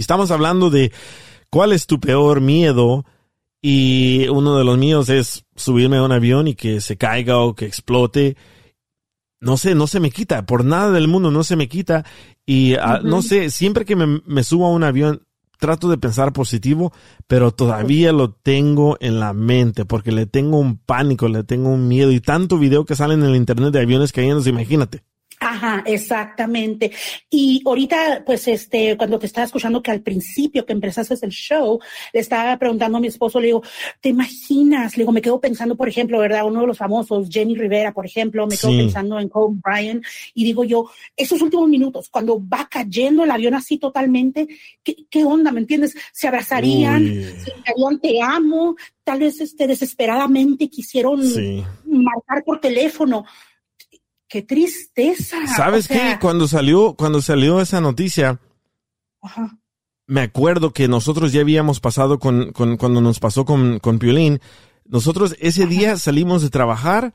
Estamos hablando de cuál es tu peor miedo y uno de los míos es subirme a un avión y que se caiga o que explote. No sé, no se me quita, por nada del mundo no se me quita. Y uh, no sé, siempre que me, me subo a un avión, trato de pensar positivo, pero todavía lo tengo en la mente porque le tengo un pánico, le tengo un miedo y tanto video que sale en el internet de aviones cayendo, imagínate. Ajá, exactamente. Y ahorita, pues, este, cuando te estaba escuchando que al principio que empezaste el show, le estaba preguntando a mi esposo, le digo, ¿te imaginas? Le digo, me quedo pensando, por ejemplo, ¿verdad? Uno de los famosos, Jenny Rivera, por ejemplo, me quedo sí. pensando en Kobe Bryant y digo yo, esos últimos minutos, cuando va cayendo el avión así totalmente, ¿qué, qué onda? ¿Me entiendes? Se abrazarían, Uy. se dirían, te amo, tal vez este, desesperadamente quisieron sí. marcar por teléfono qué tristeza. ¿Sabes o sea, qué? Cuando salió, cuando salió esa noticia, Ajá. me acuerdo que nosotros ya habíamos pasado con, con cuando nos pasó con, con Piolín, nosotros ese Ajá. día salimos de trabajar,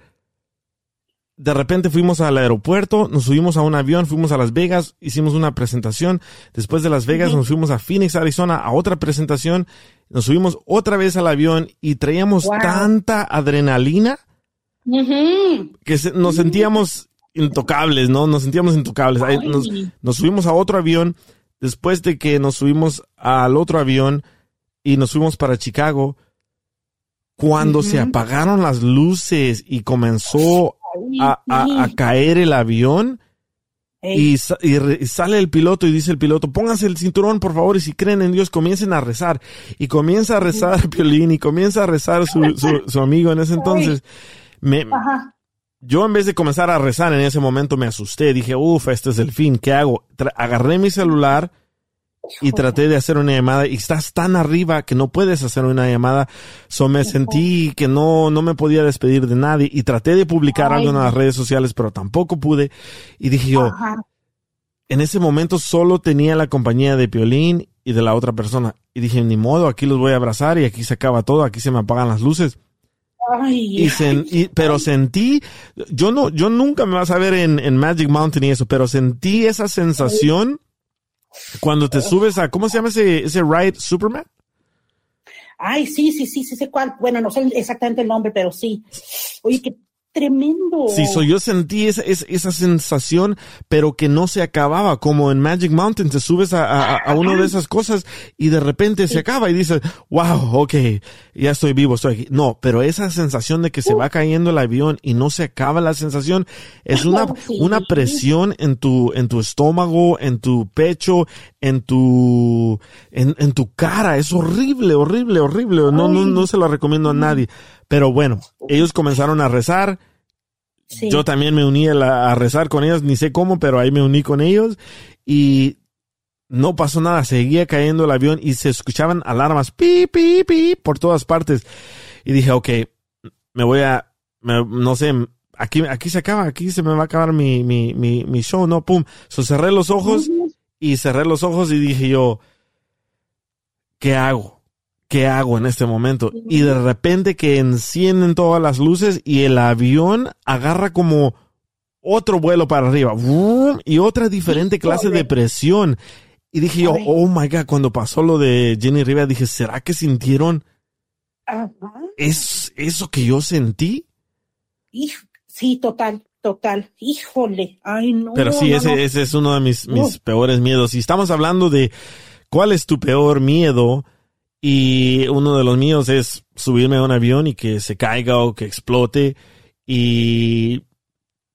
de repente fuimos al aeropuerto, nos subimos a un avión, fuimos a Las Vegas, hicimos una presentación, después de Las Vegas nos fuimos a Phoenix, Arizona, a otra presentación, nos subimos otra vez al avión y traíamos wow. tanta adrenalina Uh -huh. que se, nos sentíamos intocables, ¿no? Nos sentíamos intocables. Nos, nos, subimos a otro avión. Después de que nos subimos al otro avión y nos fuimos para Chicago, cuando uh -huh. se apagaron las luces y comenzó a, a, a caer el avión, y, sale el piloto y dice el piloto, pónganse el cinturón, por favor, y si creen en Dios, comiencen a rezar. Y comienza a rezar Piolín y comienza a rezar su, su, su amigo en ese entonces. Me, Ajá. yo en vez de comenzar a rezar en ese momento me asusté, dije, uff, este es el fin, ¿qué hago? Tra agarré mi celular y traté de hacer una llamada y estás tan arriba que no puedes hacer una llamada. So me sentí que no, no me podía despedir de nadie y traté de publicar Ay. algo en las redes sociales, pero tampoco pude. Y dije yo, Ajá. en ese momento solo tenía la compañía de Piolín y de la otra persona. Y dije, ni modo, aquí los voy a abrazar y aquí se acaba todo, aquí se me apagan las luces. Ay, y, sen, y, pero sentí, yo no, yo nunca me vas a ver en, en, Magic Mountain y eso, pero sentí esa sensación cuando te subes a, ¿cómo se llama ese, ese ride Superman? Ay, sí, sí, sí, sí sé cuál. Bueno, no sé exactamente el nombre, pero sí. Oye, qué tremendo. Sí, so yo sentí esa, sensación, pero que no se acababa, como en Magic Mountain, te subes a, a, a una de esas cosas y de repente se acaba y dices, wow, ok, ya estoy vivo, estoy aquí. No, pero esa sensación de que se va cayendo el avión y no se acaba la sensación, es una, sí. una presión en tu, en tu estómago, en tu pecho, en tu, en, en tu cara, es horrible, horrible, horrible. No, no, no se lo recomiendo a nadie. Pero bueno, ellos comenzaron a rezar. Sí. Yo también me uní a, la, a, rezar con ellos, ni sé cómo, pero ahí me uní con ellos y no pasó nada, seguía cayendo el avión y se escuchaban alarmas pi, pi, pi por todas partes. Y dije, ok, me voy a, me, no sé, aquí, aquí se acaba, aquí se me va a acabar mi, mi, mi, mi show, no, pum. So cerré los ojos y cerré los ojos y dije yo, ¿qué hago? ¿Qué hago en este momento? Y de repente que encienden todas las luces y el avión agarra como otro vuelo para arriba y otra diferente clase de presión. Y dije yo, oh my God, cuando pasó lo de Jenny Rivera, dije, ¿será que sintieron es, eso que yo sentí? Sí, total, total. Híjole, ay no. Pero sí, no, ese, no. ese es uno de mis, mis peores miedos. Y estamos hablando de cuál es tu peor miedo y uno de los míos es subirme a un avión y que se caiga o que explote. Y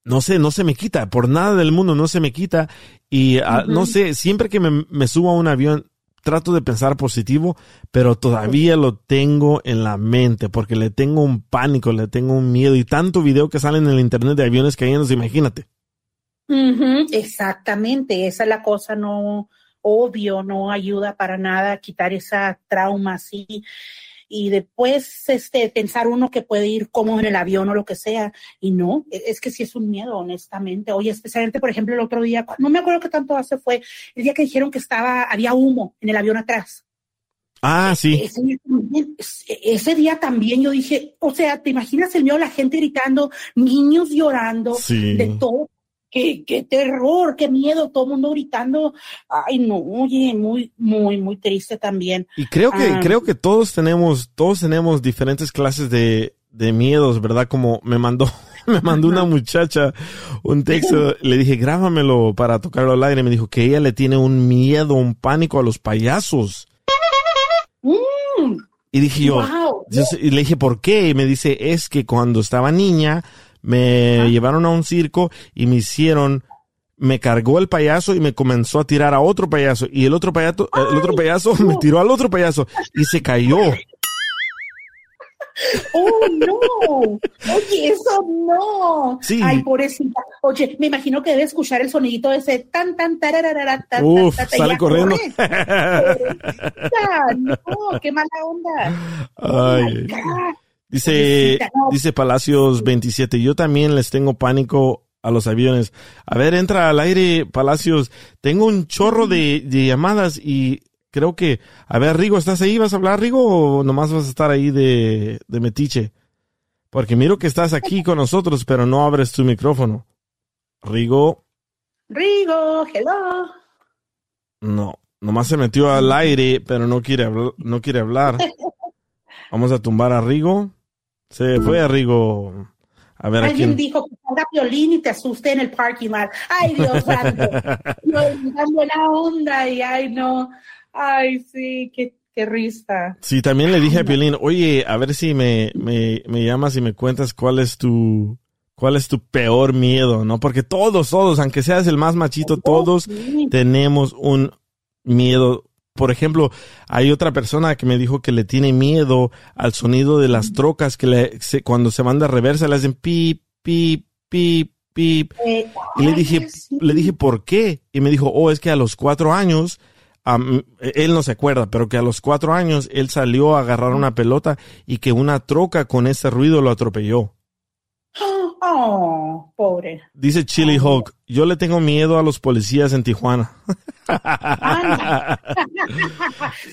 no sé, no se me quita. Por nada del mundo no se me quita. Y uh -huh. no sé, siempre que me, me, subo a un avión, trato de pensar positivo, pero todavía lo tengo en la mente porque le tengo un pánico, le tengo un miedo. Y tanto video que sale en el internet de aviones cayendo, imagínate. Uh -huh. Exactamente, esa es la cosa, no obvio, no ayuda para nada a quitar esa trauma así. Y después, este, pensar uno que puede ir como en el avión o lo que sea. Y no, e, es que sí es un miedo, honestamente. Oye, especialmente, por ejemplo, el otro día, no me acuerdo qué tanto hace fue, el día que dijeron que estaba, había humo en el avión atrás. Ah, sí. Ese, día también yo dije, o sea, ¿te imaginas el miedo la gente gritando, niños llorando, de todo? Qué, qué terror, qué miedo, todo el mundo gritando. Ay, no, oye, muy, muy, muy triste también. Y creo que, ah. creo que todos tenemos, todos tenemos diferentes clases de, de miedos, ¿verdad? Como me mandó, me mandó una muchacha un texto, le dije, grábamelo para tocarlo al aire. Me dijo que ella le tiene un miedo, un pánico a los payasos. Mm. Y dije yo, y le dije, ¿por qué? Y me dice, es que cuando estaba niña me llevaron a un circo y me hicieron, me cargó el payaso y me comenzó a tirar a otro payaso y el otro payaso, el otro payaso me tiró al otro payaso y se cayó. Oh, no. Oye, eso no. Sí. Ay, pobrecita. Oye, me imagino que debe escuchar el sonidito de ese tan, tan, tararara, tan, Uf, sale corriendo. no, qué mala onda. Ay. Dice, dice Palacios 27, yo también les tengo pánico a los aviones. A ver, entra al aire, Palacios. Tengo un chorro de, de llamadas y creo que, a ver, Rigo, ¿estás ahí? ¿Vas a hablar, Rigo, o nomás vas a estar ahí de, de metiche? Porque miro que estás aquí con nosotros, pero no abres tu micrófono. Rigo. Rigo, hello. No, nomás se metió al aire, pero no quiere, no quiere hablar. Vamos a tumbar a Rigo. Se fue a Rigo. A ver, Alguien dijo que salga violín y te asuste en el parking lot. Ay, Dios santo. Buena onda y ay, no. Ay, sí, qué, qué risa. Sí, también le dije a Piolín, oye, a ver si me, me, me llamas y me cuentas cuál es tu, cuál es tu peor miedo, ¿no? Porque todos, todos, aunque seas el más machito, todos tenemos un miedo. Por ejemplo, hay otra persona que me dijo que le tiene miedo al sonido de las trocas que le, cuando se van de reversa le hacen pip, pip, pip, pip. Eh, y le dije, le dije, ¿por qué? Y me dijo, oh, es que a los cuatro años él no se acuerda, pero que a los cuatro años él salió a agarrar una pelota y que una troca con ese ruido lo atropelló. Oh, pobre. Dice Chili Hawk, yo le tengo miedo a los policías en Tijuana.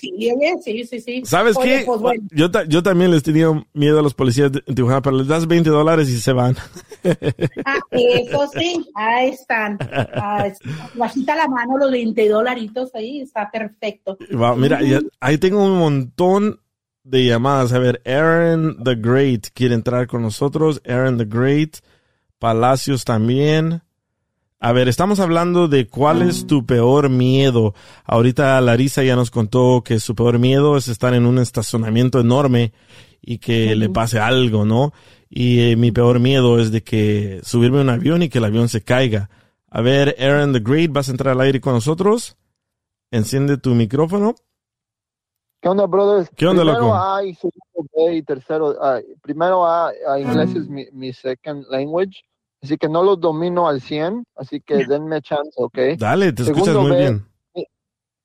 sí, sí, sí, ¿Sabes qué? Pues, yo, yo también les tenía miedo a los policías en Tijuana, pero les das 20 dólares y se van. ah, eso sí, ahí están. bajita la mano los 20 dolaritos ahí, está perfecto. mira, ahí tengo un montón de llamadas. A ver, Aaron the Great quiere entrar con nosotros. Aaron the Great. Palacios también. A ver, estamos hablando de cuál es tu peor miedo. Ahorita Larisa ya nos contó que su peor miedo es estar en un estacionamiento enorme y que le pase algo, ¿no? Y eh, mi peor miedo es de que subirme a un avión y que el avión se caiga. A ver, Aaron the Great, ¿vas a entrar al aire con nosotros? Enciende tu micrófono. ¿Qué onda, brothers? ¿Qué onda, primero loco? A y segundo B y tercero A. Primero A, inglés es mi, mi, second language, así que no lo domino al 100, así que denme chance, ¿ok? Dale, te escuchas muy bien.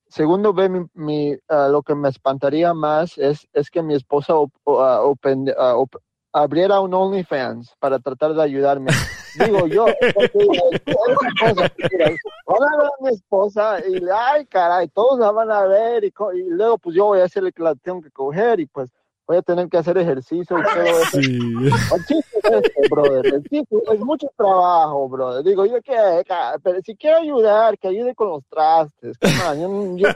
segundo B, mi, mi uh, lo que me espantaría más es, es que mi esposa op, open, op, abriera un OnlyFans para tratar de ayudarme. Digo yo, van a ver a mi esposa y, ay, caray, todos la van a ver y, y luego pues yo voy a hacerle que la tengo que coger y pues voy a tener que hacer ejercicio y todo eso. Sí. El chiste es este, brother. El chiste es mucho trabajo, brother. Digo, yo que, pero si quiero ayudar, que ayude con los trastes. Yo, yo,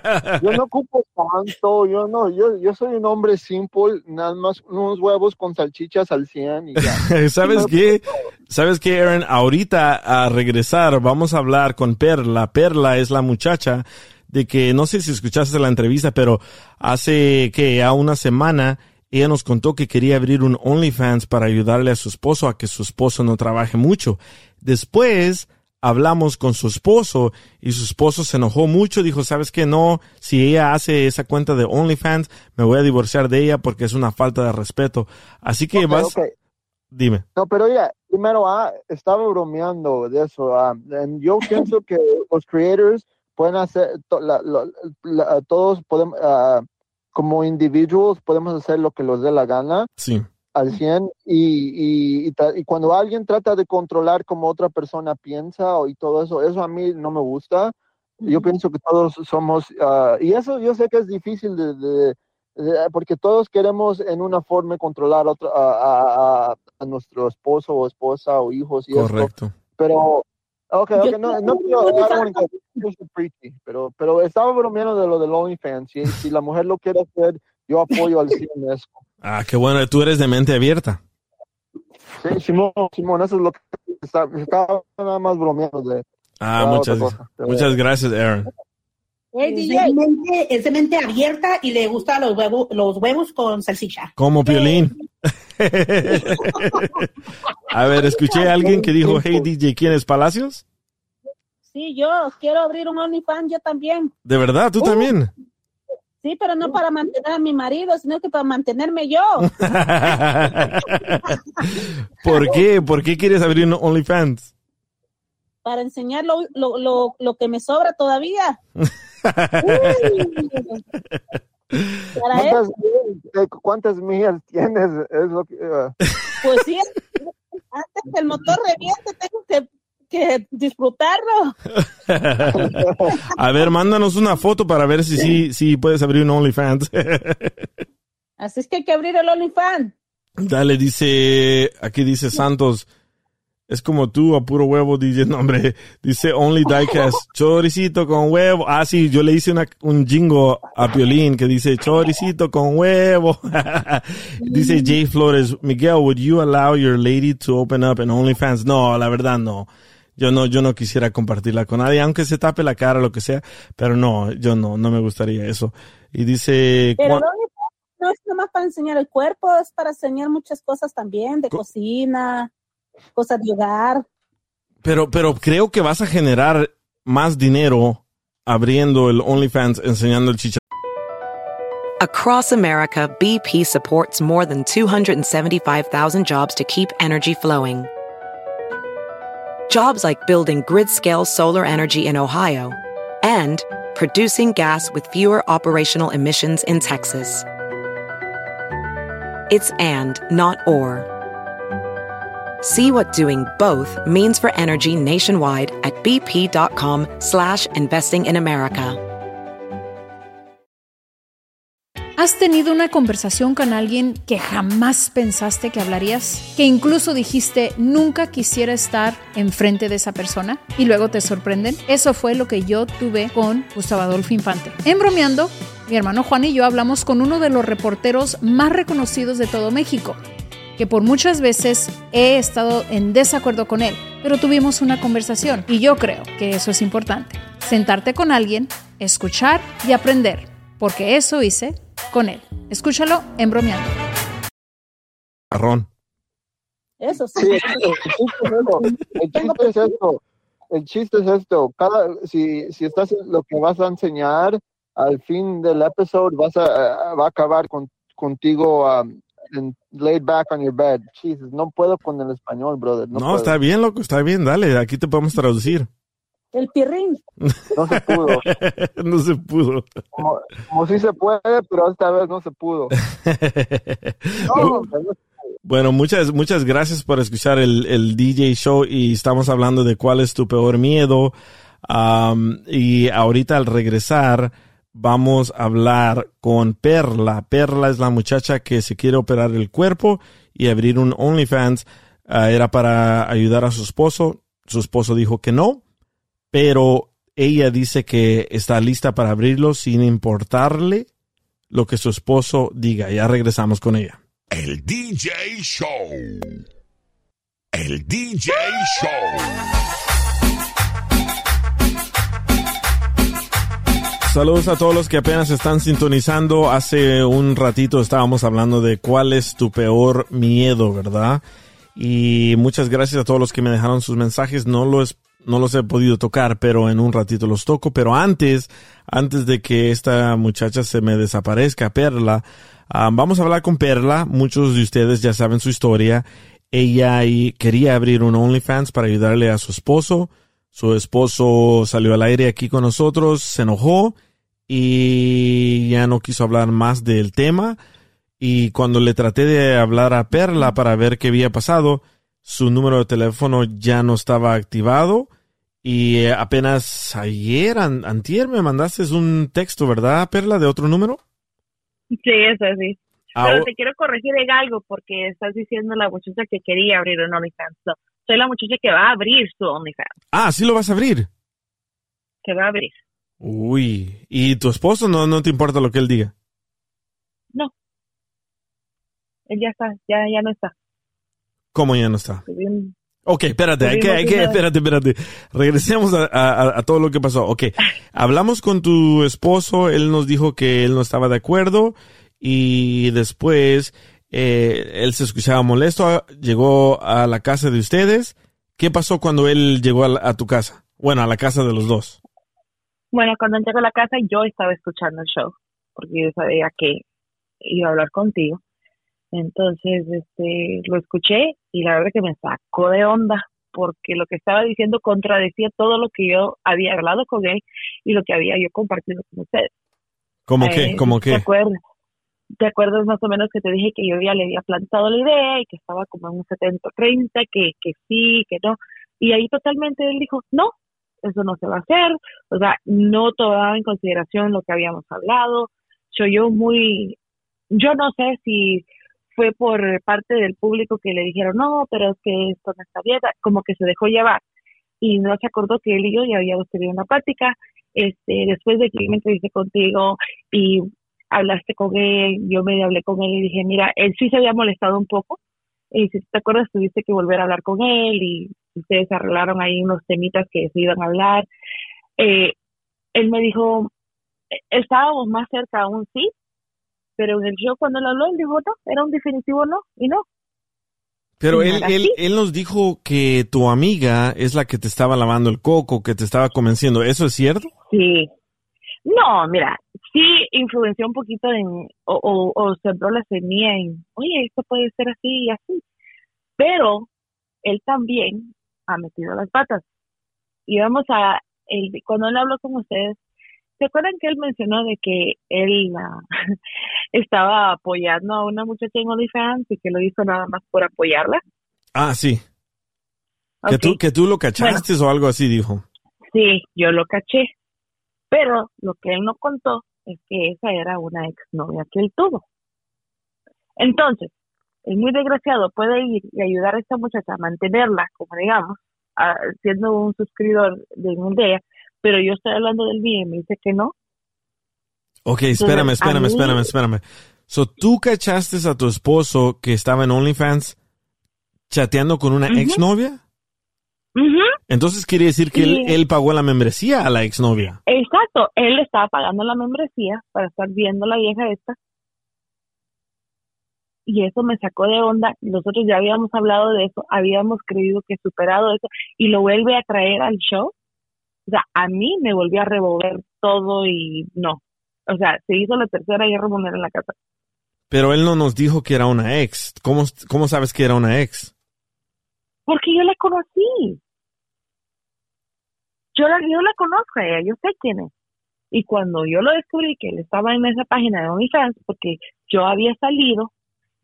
yo, no ocupo tanto, yo no, yo, yo soy un hombre simple, nada más unos huevos con salchichas al 100 y ya. ¿Sabes qué? ¿Sabes qué, Aaron? Ahorita a regresar vamos a hablar con Perla. Perla es la muchacha de que, no sé si escuchaste la entrevista, pero hace que a una semana ella nos contó que quería abrir un OnlyFans para ayudarle a su esposo a que su esposo no trabaje mucho. Después hablamos con su esposo y su esposo se enojó mucho, dijo, ¿sabes qué? No, si ella hace esa cuenta de OnlyFans, me voy a divorciar de ella porque es una falta de respeto. Así que vas... Dime. No, pero ella, primero, ah, estaba bromeando de eso. Ah, yo pienso que los creators pueden hacer, todos podemos, ah, como individuos, podemos hacer lo que nos dé la gana. Sí. Al 100 y, y, y, cuando alguien trata de controlar como otra persona piensa y todo eso, eso a mí no me gusta. Yo pienso que todos somos, ah, y eso yo sé que es difícil de, porque todos queremos en una forma controlar a, a, nuestro esposo o esposa o hijos y Correcto. Pero Ok, ok, no, no quiero pero, pero estaba bromeando de lo del OnlyFans. Si, si la mujer lo quiere hacer, yo apoyo al cine eso. Ah, qué bueno, tú eres de mente abierta. Sí, Simón, Simón, eso es lo que estaba, estaba nada más bromeando de. Ah, muchas, muchas gracias, Aaron. Es, de mente, es de mente abierta y le gustan los huevos, los huevos con salsicha. Como violín. a ver, escuché a alguien que dijo, hey DJ, ¿quién es Palacios? Sí, yo quiero abrir un OnlyFans, yo también. ¿De verdad? ¿Tú uh. también? Sí, pero no para mantener a mi marido, sino que para mantenerme yo. ¿Por qué? ¿Por qué quieres abrir un OnlyFans? Para enseñar lo, lo, lo, que me sobra todavía. ¿Cuántas, millas tienes? Es lo que, uh. Pues sí, antes que el motor reviente, tengo que, que disfrutarlo. A ver, mándanos una foto para ver si sí si, puedes abrir un OnlyFans. Así es que hay que abrir el OnlyFans. Dale, dice, aquí dice Santos, es como tú a puro huevo, DJ. nombre dice Only Diecast. Choricito con huevo. Ah, sí, yo le hice una, un jingo a Piolín que dice choricito con huevo. dice Jay Flores, Miguel, would you allow your lady to open up an OnlyFans? No, la verdad no. Yo no, yo no quisiera compartirla con nadie, aunque se tape la cara lo que sea, pero no, yo no, no me gustaría eso. Y dice... Pero no es nomás para enseñar el cuerpo, es para enseñar muchas cosas también, de cocina cosas de hogar. Pero, pero creo que vas a generar más dinero abriendo el OnlyFans, enseñando el chicharrón. Across America, BP supports more than 275,000 jobs to keep energy flowing. Jobs like building grid-scale solar energy in Ohio and producing gas with fewer operational emissions in Texas. It's and, not or. See what doing both means for energy nationwide at bp.com slash investing in America. ¿Has tenido una conversación con alguien que jamás pensaste que hablarías? Que incluso dijiste nunca quisiera estar enfrente de esa persona y luego te sorprenden? Eso fue lo que yo tuve con Gustavo Adolfo Infante. En bromeando, mi hermano Juan y yo hablamos con uno de los reporteros más reconocidos de todo México que por muchas veces he estado en desacuerdo con él, pero tuvimos una conversación y yo creo que eso es importante. Sentarte con alguien, escuchar y aprender, porque eso hice con él. Escúchalo en bromeando. Arrón. Eso sí. el, chiste es esto. El chiste es esto. Cada, si, si estás lo que vas a enseñar, al fin del episodio vas a, va a acabar con, contigo um, laid back on your bed. Jesus, no puedo con el español, brother. No, está bien, loco, está bien, dale, aquí te podemos traducir. El pirrín. No se pudo. no se pudo. Como, como si se puede, pero esta vez no se pudo. bueno, muchas, muchas gracias por escuchar el, el, DJ show y estamos hablando de cuál es tu peor miedo. Um, y ahorita al regresar, vamos a hablar con Perla. Perla es la muchacha que se quiere operar el cuerpo y abrir un OnlyFans. Ah, era para ayudar a su esposo. Su esposo dijo que no, pero ella dice que está lista para abrirlo sin importarle lo que su esposo diga. Ya regresamos con ella. El DJ Show. El DJ Show. Saludos a todos los que apenas están sintonizando. Hace un ratito estábamos hablando de cuál es tu peor miedo, ¿verdad? Y muchas gracias a todos los que me dejaron sus mensajes. No los, no los he podido tocar, pero en un ratito los toco. Pero antes, antes de que esta muchacha se me desaparezca, Perla, ah, vamos a hablar con Perla. Muchos de ustedes ya saben su historia. Ella quería abrir un OnlyFans para ayudarle a su esposo su esposo salió al aire aquí con nosotros, se enojó y ya no quiso hablar más del tema. Y cuando le traté de hablar a Perla para ver qué había pasado, su número de teléfono ya no estaba activado. Y eh, apenas ayer, an- antier, me mandaste un texto, ¿verdad, Perla, de otro número? Sí, eso sí. Ah, Pero te quiero corregir en algo porque estás diciendo la muchacha que quería abrir un OnlyFans. No, soy la muchacha que va a abrir su OnlyFans, ah, sí lo vas a abrir. que va a abrir. Uy, ¿y tu esposo no, no te importa lo que él diga? Él ya está, ya, ya no está. ¿Cómo ya no está? Ok, espérate, hay que, hay que, espérate, espérate. Regresemos a, a- a todo lo que pasó. Ok, hablamos con tu esposo, él nos dijo que él no estaba de acuerdo y después eh, él se escuchaba molesto, llegó a la casa de ustedes. ¿Qué pasó cuando él llegó a, la- a tu casa? Bueno, a la casa de los dos. Bueno, cuando entré a la casa yo estaba escuchando el show porque yo sabía que iba a hablar contigo. Entonces, este, lo escuché y la verdad que me sacó de onda porque lo que estaba diciendo contradecía todo lo que yo había hablado con él y lo que había yo compartido con ustedes. ¿Cómo Eh, qué? ¿Cómo ¿Te qué? acuerdas? ¿Te acuerdas más o menos que te dije que yo ya le había plantado la idea y que estaba como en un 70-30, que, que sí, que no? Y ahí totalmente él dijo, no, eso no se va a hacer. O sea, no tomaba en consideración lo que habíamos hablado. Soy yo muy, yo no sé si fue por parte del público que le dijeron, no, pero es que esto no está bien, como que se dejó llevar. Y no se acordó que él y yo ya habíamos tenido una plática. Este, después de que me entrevisté contigo y hablaste con él, yo me hablé con él y dije, mira, él sí se había molestado un poco. Y si te acuerdas, tuviste que volver a hablar con él y ustedes arreglaron ahí unos temitas que se iban a hablar. Eh, él me dijo, estábamos más cerca aún sí, pero en el show cuando él habló, él dijo no, era un definitivo no, y no. Pero él, él, él nos dijo que tu amiga es la que te estaba lavando el coco, que te estaba convenciendo. ¿Eso es cierto? Sí. No, mira, sí influenció un poquito en, o, o, o sembró la semilla en, oye, esto puede ser así y así. Pero él también ha metido las patas. Y vamos a, el, cuando él habló con ustedes, ¿se acuerdan que él mencionó de que él ah, estaba apoyando a una muchacha en OnlyFans y que lo hizo nada más por apoyarla? Ah, sí. Que, tú, que tú lo cachaste o algo así, dijo. Sí, yo lo caché. Pero lo que él no contó es que esa era una exnovia que él tuvo. Entonces, el muy desgraciado puede ir y ayudar a esta muchacha a mantenerla, como digamos, a- siendo un suscriptor de un día, pero yo estoy hablando del mío y me dice que no. Ok, espérame, Entonces, espérame, mí- espérame, espérame. So, tú cachaste a tu esposo que estaba en OnlyFans chateando con una Ujú. exnovia? Ujú, Entonces quiere decir que él, él pagó la membresía a la exnovia. Exacto, él estaba pagando la membresía para estar viendo la vieja esta. Y eso me sacó de onda. Nosotros ya habíamos hablado de eso, habíamos creído que superado eso y lo vuelve a traer al show. O sea, a mí me volvió a revolver todo y no. O sea, se hizo la tercera guerra mundial en la casa. Pero él no nos dijo que era una ex. ¿Cómo, cómo sabes que era una ex? Porque yo la conocí. Yo la, yo la conozco a ella, yo sé quién es. Y cuando yo lo descubrí que él estaba en esa página de OnlyFans, porque yo había salido,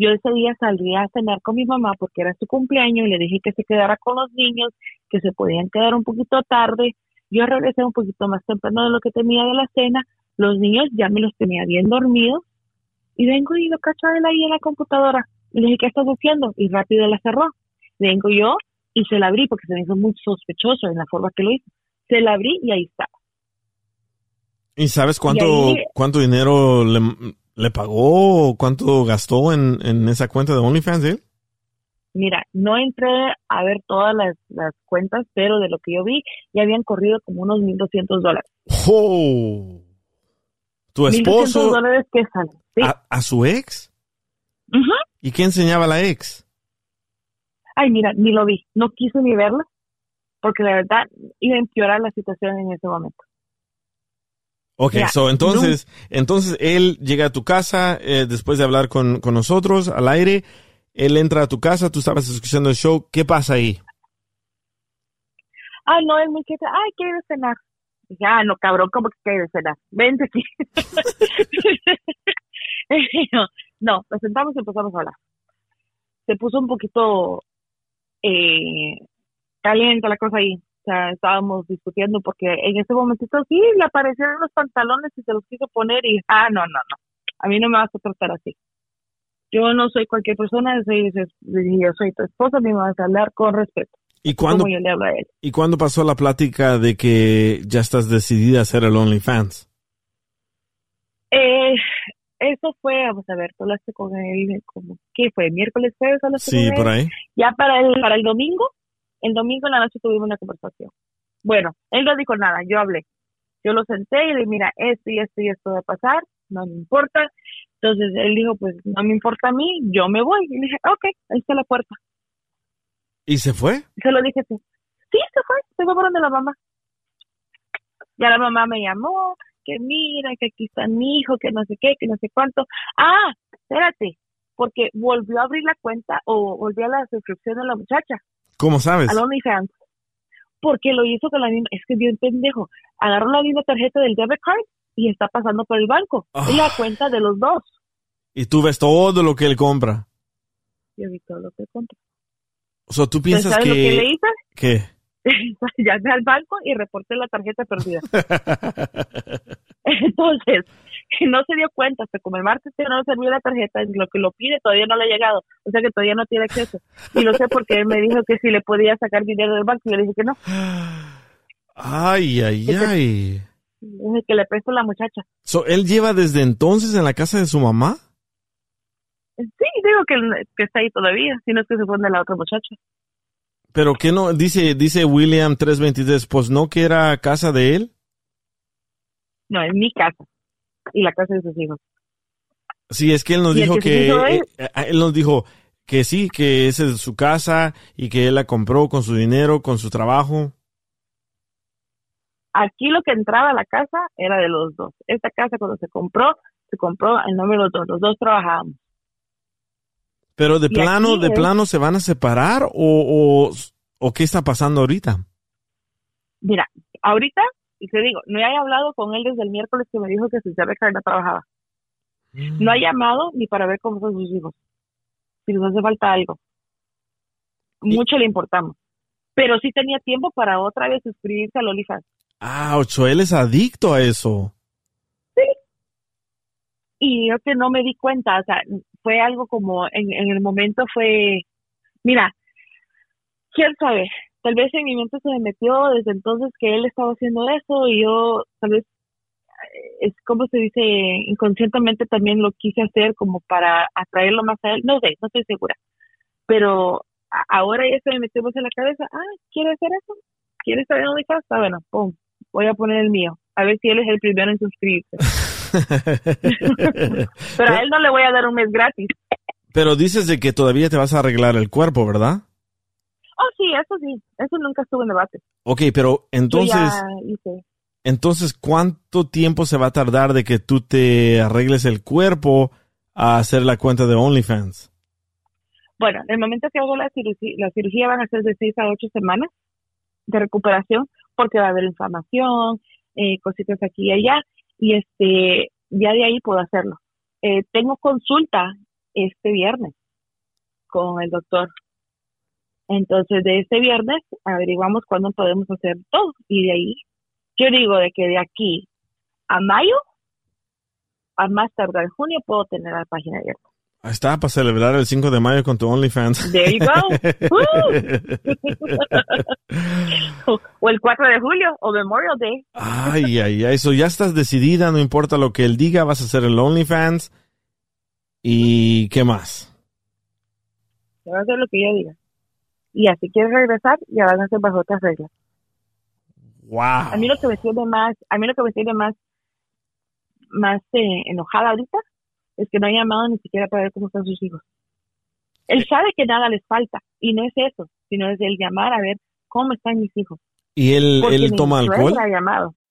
yo ese día salí a cenar con mi mamá porque era su cumpleaños y le dije que se quedara con los niños, que se podían quedar un poquito tarde. Yo regresé un poquito más temprano de lo que tenía de la cena. Los niños ya me los tenía bien dormidos. Y vengo y lo cacho a él ahí en la computadora. Y le dije, ¿qué estás haciendo? Y rápido la cerró. Vengo yo y se la abrí porque se me hizo muy sospechoso en la forma que lo hizo. Se la abrí y ahí está. ¿Y sabes cuánto, Y ahí- cuánto dinero le, le pagó cuánto gastó en, en esa cuenta de OnlyFans él? Mira, no entré a ver todas las, las cuentas, pero de lo que yo vi, ya habían corrido como unos 1.200 dólares. ¡Oh! ¿Tu 1.200 esposo dólares que salen. ¿sí? a, a su ex? ¿Y qué enseñaba la ex? Ay, mira, ni lo vi. No quise ni verla, porque la verdad iba a empeorar la situación en ese momento. Ok, so, entonces, entonces él llega a tu casa eh, después de hablar con, con nosotros al aire. Él entra a tu casa, tú estabas escuchando el show. ¿Qué pasa ahí? Ah, no, es mi jefe. Ay, quiere cenar. Dije, ah, no, cabrón, ¿cómo que quiere cenar? Vente aquí. no, no, nos sentamos y empezamos a hablar. Se puso un poquito eh, caliente la cosa ahí. Sea, estábamos discutiendo porque en ese momentito sí le aparecieron los pantalones y se los quiso poner y, ah, no, no, no. A mí no me vas a tratar así. Yo no soy cualquier persona, soy, yo soy tu esposa, me vas a hablar con respeto. ¿Y cuándo, Como yo le hablo a él. ¿Y cuándo pasó la plática de que ya estás decidida a hacer el OnlyFans? Eh, eso fue, vamos a ver, tú hablaste con él, como, ¿qué fue? ¿Miércoles, jueves? hablaste Sí, con él? por ahí. Ya para el, para el domingo, el domingo en la noche tuvimos una conversación. Bueno, él no dijo nada, yo hablé. Yo lo senté y le dije, mira, esto y esto y esto va a pasar, no me importa. Entonces él dijo, pues no me importa a mí, yo me voy. Y le dije, ok, ahí está la puerta. ¿Y se fue? Se lo dije así. Sí, se fue, se fue por donde la mamá. Ya la mamá me llamó, que mira, que aquí está mi hijo, que no sé qué, que no sé cuánto. Ah, espérate, porque volvió a abrir la cuenta o volvió a la suscripción de la muchacha, ¿Cómo sabes? al OnlyFans. Porque lo hizo con la misma, es que bien pendejo, agarró la misma tarjeta del debit card y está pasando por el banco. Ah. Es la cuenta de los dos. Y tú ves todo lo que él compra. Yo vi todo lo que compré. O sea, tú piensas ¿sabes lo que le hice? ¿Qué? Llamé al banco y reporté la tarjeta perdida. Entonces, no se dio cuenta hasta como el martes que no le sirvió la tarjeta, lo que lo pide todavía no le ha llegado, o sea que todavía no tiene acceso. Y lo sé porque él me dijo que si le podía sacar dinero del banco, y yo le dije que no, Ay, ay, ay. dije que le presto a la muchacha. So, ¿Él lleva desde entonces en la casa de su mamá? Sí, digo que, que está ahí todavía, si no es que se fue de la otra muchacha. Pero que no, dice, dice William 323, pues no que era casa de él. No, es mi casa y la casa de sus hijos. Sí, es que él nos ¿Y el dijo que eh, él? eh, él nos dijo que sí, que esa es su casa y que él la compró con su dinero, con su trabajo. Aquí lo que entraba a la casa era de los dos. Esta casa cuando se compró, se compró en nombre de los dos. Los dos trabajábamos. Pero de Y plano, de es- plano se van a separar o, o, o qué está pasando ahorita. Mira, ahorita, y te digo, no he hablado con él desde el miércoles que me dijo que su debit card no trabajaba. No ha llamado ni para ver cómo son sus hijos. Si les hace falta algo. Mucho le importamos. Pero sí tenía tiempo para otra vez suscribirse al OnlyFans. Ah, ocho, él es adicto a eso. Y yo que no me di cuenta, o sea, fue algo como, en, el momento fue, mira, quién sabe, tal vez en mi mente se me metió desde entonces que él estaba haciendo eso y yo tal vez eh, es como se dice inconscientemente también lo quise hacer como para atraerlo más a él no sé no estoy segura pero ahora ya se me metió en la cabeza ah quiere hacer eso quiere saber dónde Está bueno pum voy a poner el mío a ver si él es el primero en suscribirse pero a él no le voy a dar un mes gratis. Pero dices de que todavía te vas a arreglar el cuerpo, ¿verdad? oh sí eso sí. Eso nunca estuvo en debate. Ok, pero entonces, hice. entonces, ¿cuánto tiempo se va a tardar de que tú te arregles el cuerpo a hacer la cuenta de OnlyFans? Bueno, en el momento que hago la cirugía, la cirugía van a ser de 6 a 8 semanas de recuperación porque va a haber inflamación, eh, cositas aquí y allá, y este, ya de ahí puedo hacerlo. Eh, tengo consulta este viernes con el doctor. Entonces, de este viernes averiguamos cuándo podemos hacer todo y de ahí, yo digo de que de aquí a mayo, a más tardar junio, puedo tener la página abierta. Ahí está, para celebrar el 5 de mayo con tu OnlyFans. There you go. o, el 4 de julio o Memorial Day. Ay, ay, ay, eso ya estás decidida, no importa lo que él diga, vas a hacer el OnlyFans. ¿Y qué más? Va a hacer lo que yo diga. Y así quieres regresar, ya van a ser bajo otras reglas. Wow. A mí lo que me tiene más, a mí lo que me tiene más, más eh, enojada ahorita es que no ha llamado ni siquiera para ver cómo están sus hijos. Él sabe que nada les falta y no es eso, sino es el llamar a ver cómo están mis hijos. ¿Y él, él toma alcohol? ha llamado.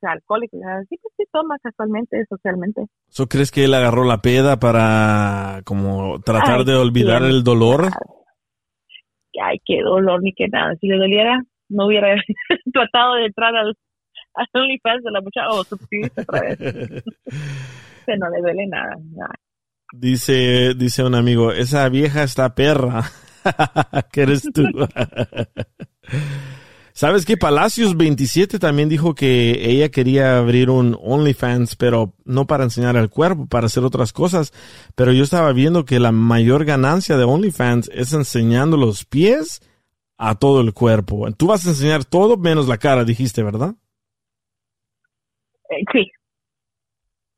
sea alcohólico, sí, pues sí toma casualmente, socialmente. ¿So crees que él agarró la peda para como tratar Ay, de olvidar el dolor? Ay, qué dolor ni qué nada. Si le doliera, no hubiera tratado de entrar al, al OnlyFans de la muchacha o suscribirse otra vez. Que no le duele nada. nada. Dice, dice un amigo, esa vieja está perra. ¿Qué eres tú? ¿Sabes que Palacios 27 también dijo que ella quería abrir un OnlyFans, pero no para enseñar el cuerpo, para hacer otras cosas? Pero yo estaba viendo que la mayor ganancia de OnlyFans es enseñando los pies a todo el cuerpo. Tú vas a enseñar todo menos la cara, dijiste, ¿verdad? Eh, sí.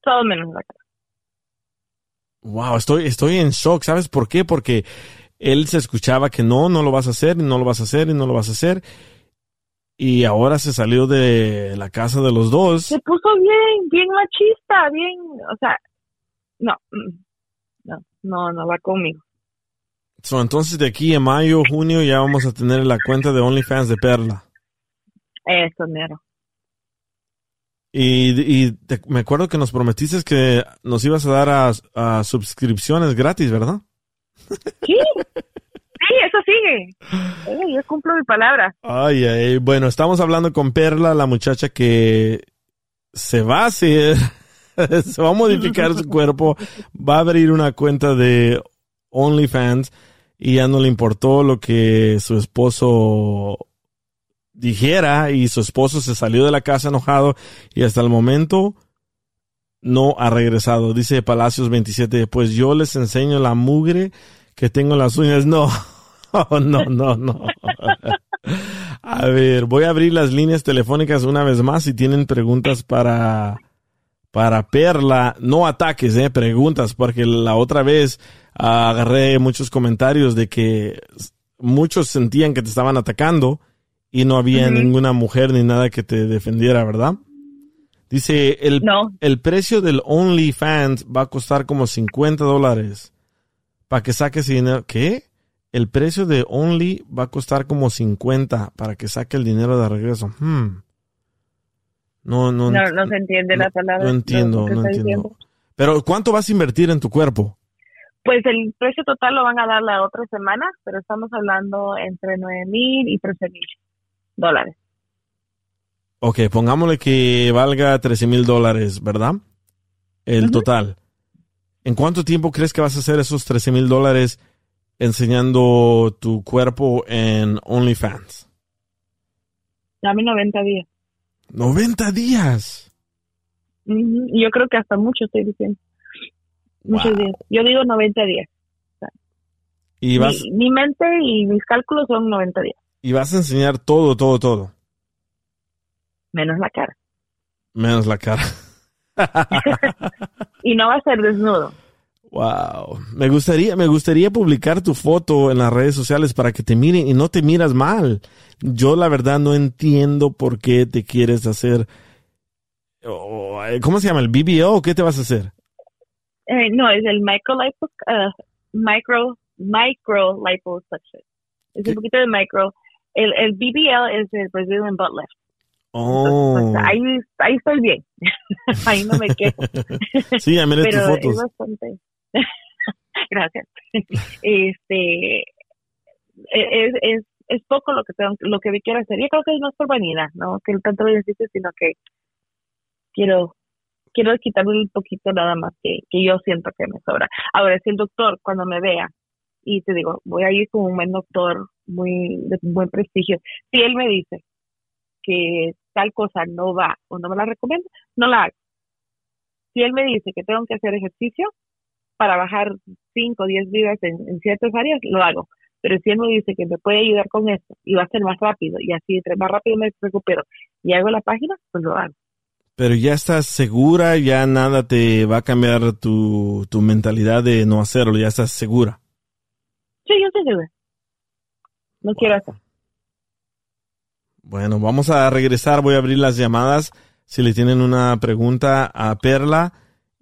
Todo menos la cara. Wow, estoy, estoy en shock. ¿Sabes por qué? Porque él se escuchaba que no, no lo vas a hacer, y no lo vas a hacer, y no lo vas a hacer. Y ahora se salió de la casa de los dos. Se puso bien, bien machista, bien, o sea, no, no, no, no va conmigo. So, entonces de aquí en mayo, junio ya vamos a tener la cuenta de OnlyFans de Perla. Eso, mero. Y, y te- me acuerdo que nos prometiste que nos ibas a dar a, a suscripciones gratis, ¿verdad? Sí, sí, eso sigue. Yo cumplo mi palabra. Ay, ay, bueno, estamos hablando con Perla, la muchacha que se va a hacer, se va a modificar su cuerpo, va a abrir una cuenta de OnlyFans y ya no le importó lo que su esposo dijera y su esposo se salió de la casa enojado y hasta el momento no ha regresado. Dice Palacios 27, pues yo les enseño la mugre que tengo en las uñas. No, no, no, no. A ver, voy a abrir las líneas telefónicas una vez más si tienen preguntas para, para Perla. No ataques, eh, preguntas, porque la otra vez ah, agarré muchos comentarios de que muchos sentían que te estaban atacando y no había ninguna mujer ni nada que te defendiera, ¿verdad? Dice, el, No. el precio del OnlyFans va a costar como 50 dólares para que saques dinero. ¿Qué? El precio de Only va a costar como 50 para que saque el dinero de regreso. Hmm. No, no, No, no se entiende la palabra. no entiendo, no entiendo. diciendo. Pero ¿cuánto vas a invertir en tu cuerpo? Pues el precio total lo van a dar la otra semana, pero estamos hablando entre nueve mil y trece mil dólares. Ok, pongámosle que valga 13 mil dólares, ¿verdad? El total. ¿En cuánto tiempo crees que vas a hacer esos 13 mil dólares enseñando tu cuerpo en OnlyFans? Dame 90 días. 90 días. Yo creo que hasta mucho estoy diciendo. Muchos Wow. días. Yo digo 90 días. Y vas, Mi, mi mente y mis cálculos son 90 días, y vas a enseñar todo, todo, todo. menos la cara. Menos la cara. Y no va a ser desnudo. Wow. Me gustaría, me gustaría publicar tu foto en las redes sociales para que te miren y no te miras mal. Yo la verdad no entiendo por qué te quieres hacer. oh, ¿Cómo se llama? ¿El BBO o qué te vas a hacer? Eh, no, es el micro lipo, uh, micro, micro liposuction. Es un poquito de micro. El, el BBL es el Brazilian butt lift. Oh. Entonces, pues, ahí, ahí estoy bien. ahí no me quejo. sí, ya tus Pero fotos. es bastante. Gracias. Este es, es, es poco lo que tengo, lo que quiero hacer. Yo creo que es más por vanidad, no que tanto lo necesito, sino que quiero quiero quitarme un poquito nada más que, que yo siento que me sobra. Ahora, si el doctor cuando me vea y te digo, voy a ir con un buen doctor muy de buen prestigio, si él me dice que tal cosa no va o no me la recomienda, no la hago. Si él me dice que tengo que hacer ejercicio para bajar 5 o 10 libras en, en ciertas áreas, lo hago. Pero si él me dice que me puede ayudar con esto y va a ser más rápido y así entre más rápido me recupero y hago la página, pues lo hago. Pero ya estás segura, ya nada te va a cambiar tu, tu mentalidad de no hacerlo, ya estás segura. Sí, yo estoy segura. No quiero hacer. Bueno, vamos a regresar, voy a abrir las llamadas. Si le tienen una pregunta a Perla,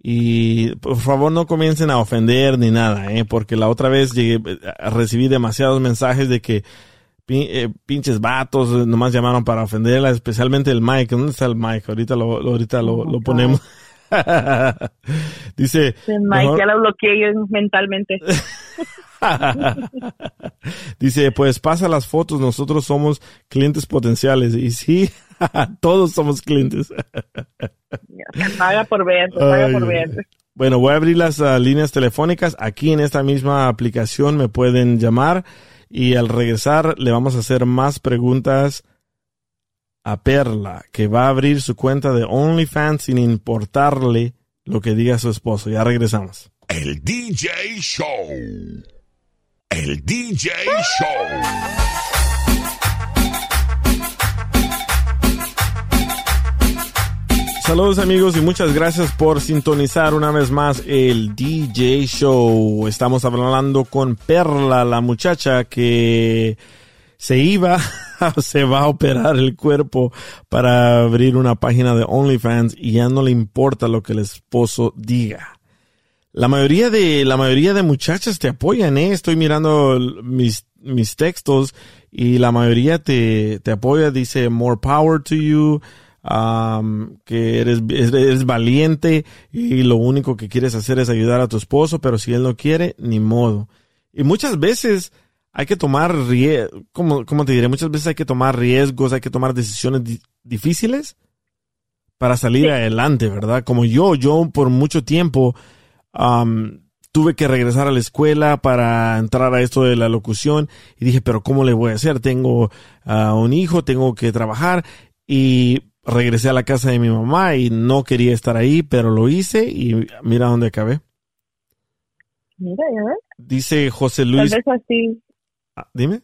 y por favor no comiencen a ofender ni nada, ¿eh? porque la otra vez llegué, recibí demasiados mensajes de que eh, pinches vatos nomás llamaron para ofenderla, especialmente el Mike. ¿Dónde está el Mike? Ahorita lo, lo ahorita lo, lo ponemos. Dice. El Mike mejor- ya lo bloqueé yo mentalmente. Dice, pues pasa las fotos, nosotros somos clientes potenciales. Y sí, todos somos clientes. Se paga por ver, se paga Ay, por ay, ver. ay. Bueno, voy a abrir las ah, líneas telefónicas. Aquí en esta misma aplicación me pueden llamar y al regresar le vamos a hacer más preguntas a Perla, que va a abrir su cuenta de OnlyFans sin importarle lo que diga su esposo. Ya regresamos. El DJ Show. El DJ Show. Saludos amigos y muchas gracias por sintonizar una vez más el DJ Show. Estamos hablando con Perla, la muchacha que se iba, se va a operar el cuerpo para abrir una página de OnlyFans y ya no le importa lo que el esposo diga. La mayoría de, la mayoría de muchachas te apoyan, eh. Estoy mirando mis, mis textos y la mayoría te, te apoya, dice more power to you, um, que eres, valiente y lo único que quieres hacer es ayudar a tu esposo, pero si él no quiere, ni modo. Y muchas veces hay que tomar riesgos, como, como te diré, muchas veces hay que tomar riesgos, hay que tomar decisiones di- difíciles para salir adelante, ¿verdad? Como yo, yo por mucho tiempo um, tuve que regresar a la escuela para entrar a esto de la locución y dije, pero ¿cómo le voy a hacer? Tengo ah, un hijo, tengo que trabajar y regresé a la casa de mi mamá y no quería estar ahí, pero lo hice y mira dónde acabé. Mira, ya ves. Dice José Tal Luis, vez así, ah, dime.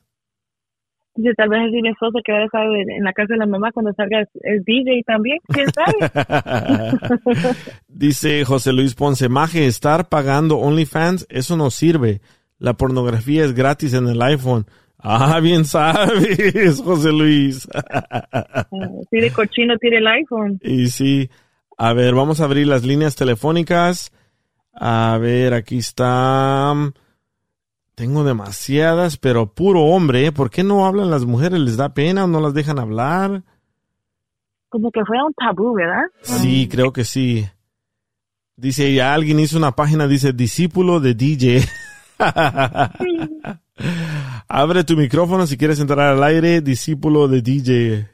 dice, tal vez así mi esposo que va a estar en, la casa de la mamá cuando salga es DJ también, quién sabe. Dice José Luis Ponce, Maje, estar pagando OnlyFans, eso no sirve. La pornografía es gratis en el iPhone. Ah, bien sabes, José Luis. Si de cochino tiene el iPhone. y sí, a ver, vamos a abrir las líneas telefónicas. A ver, aquí está. Tengo demasiadas, pero puro hombre. ¿eh? ¿Por qué no hablan las mujeres? ¿Les da pena o no las dejan hablar? Como que fue un tabú, ¿verdad? Sí, creo que sí. Dice, ya alguien hizo una página, dice, discípulo de DJ. Abre tu micrófono si quieres entrar al aire, discípulo de DJ.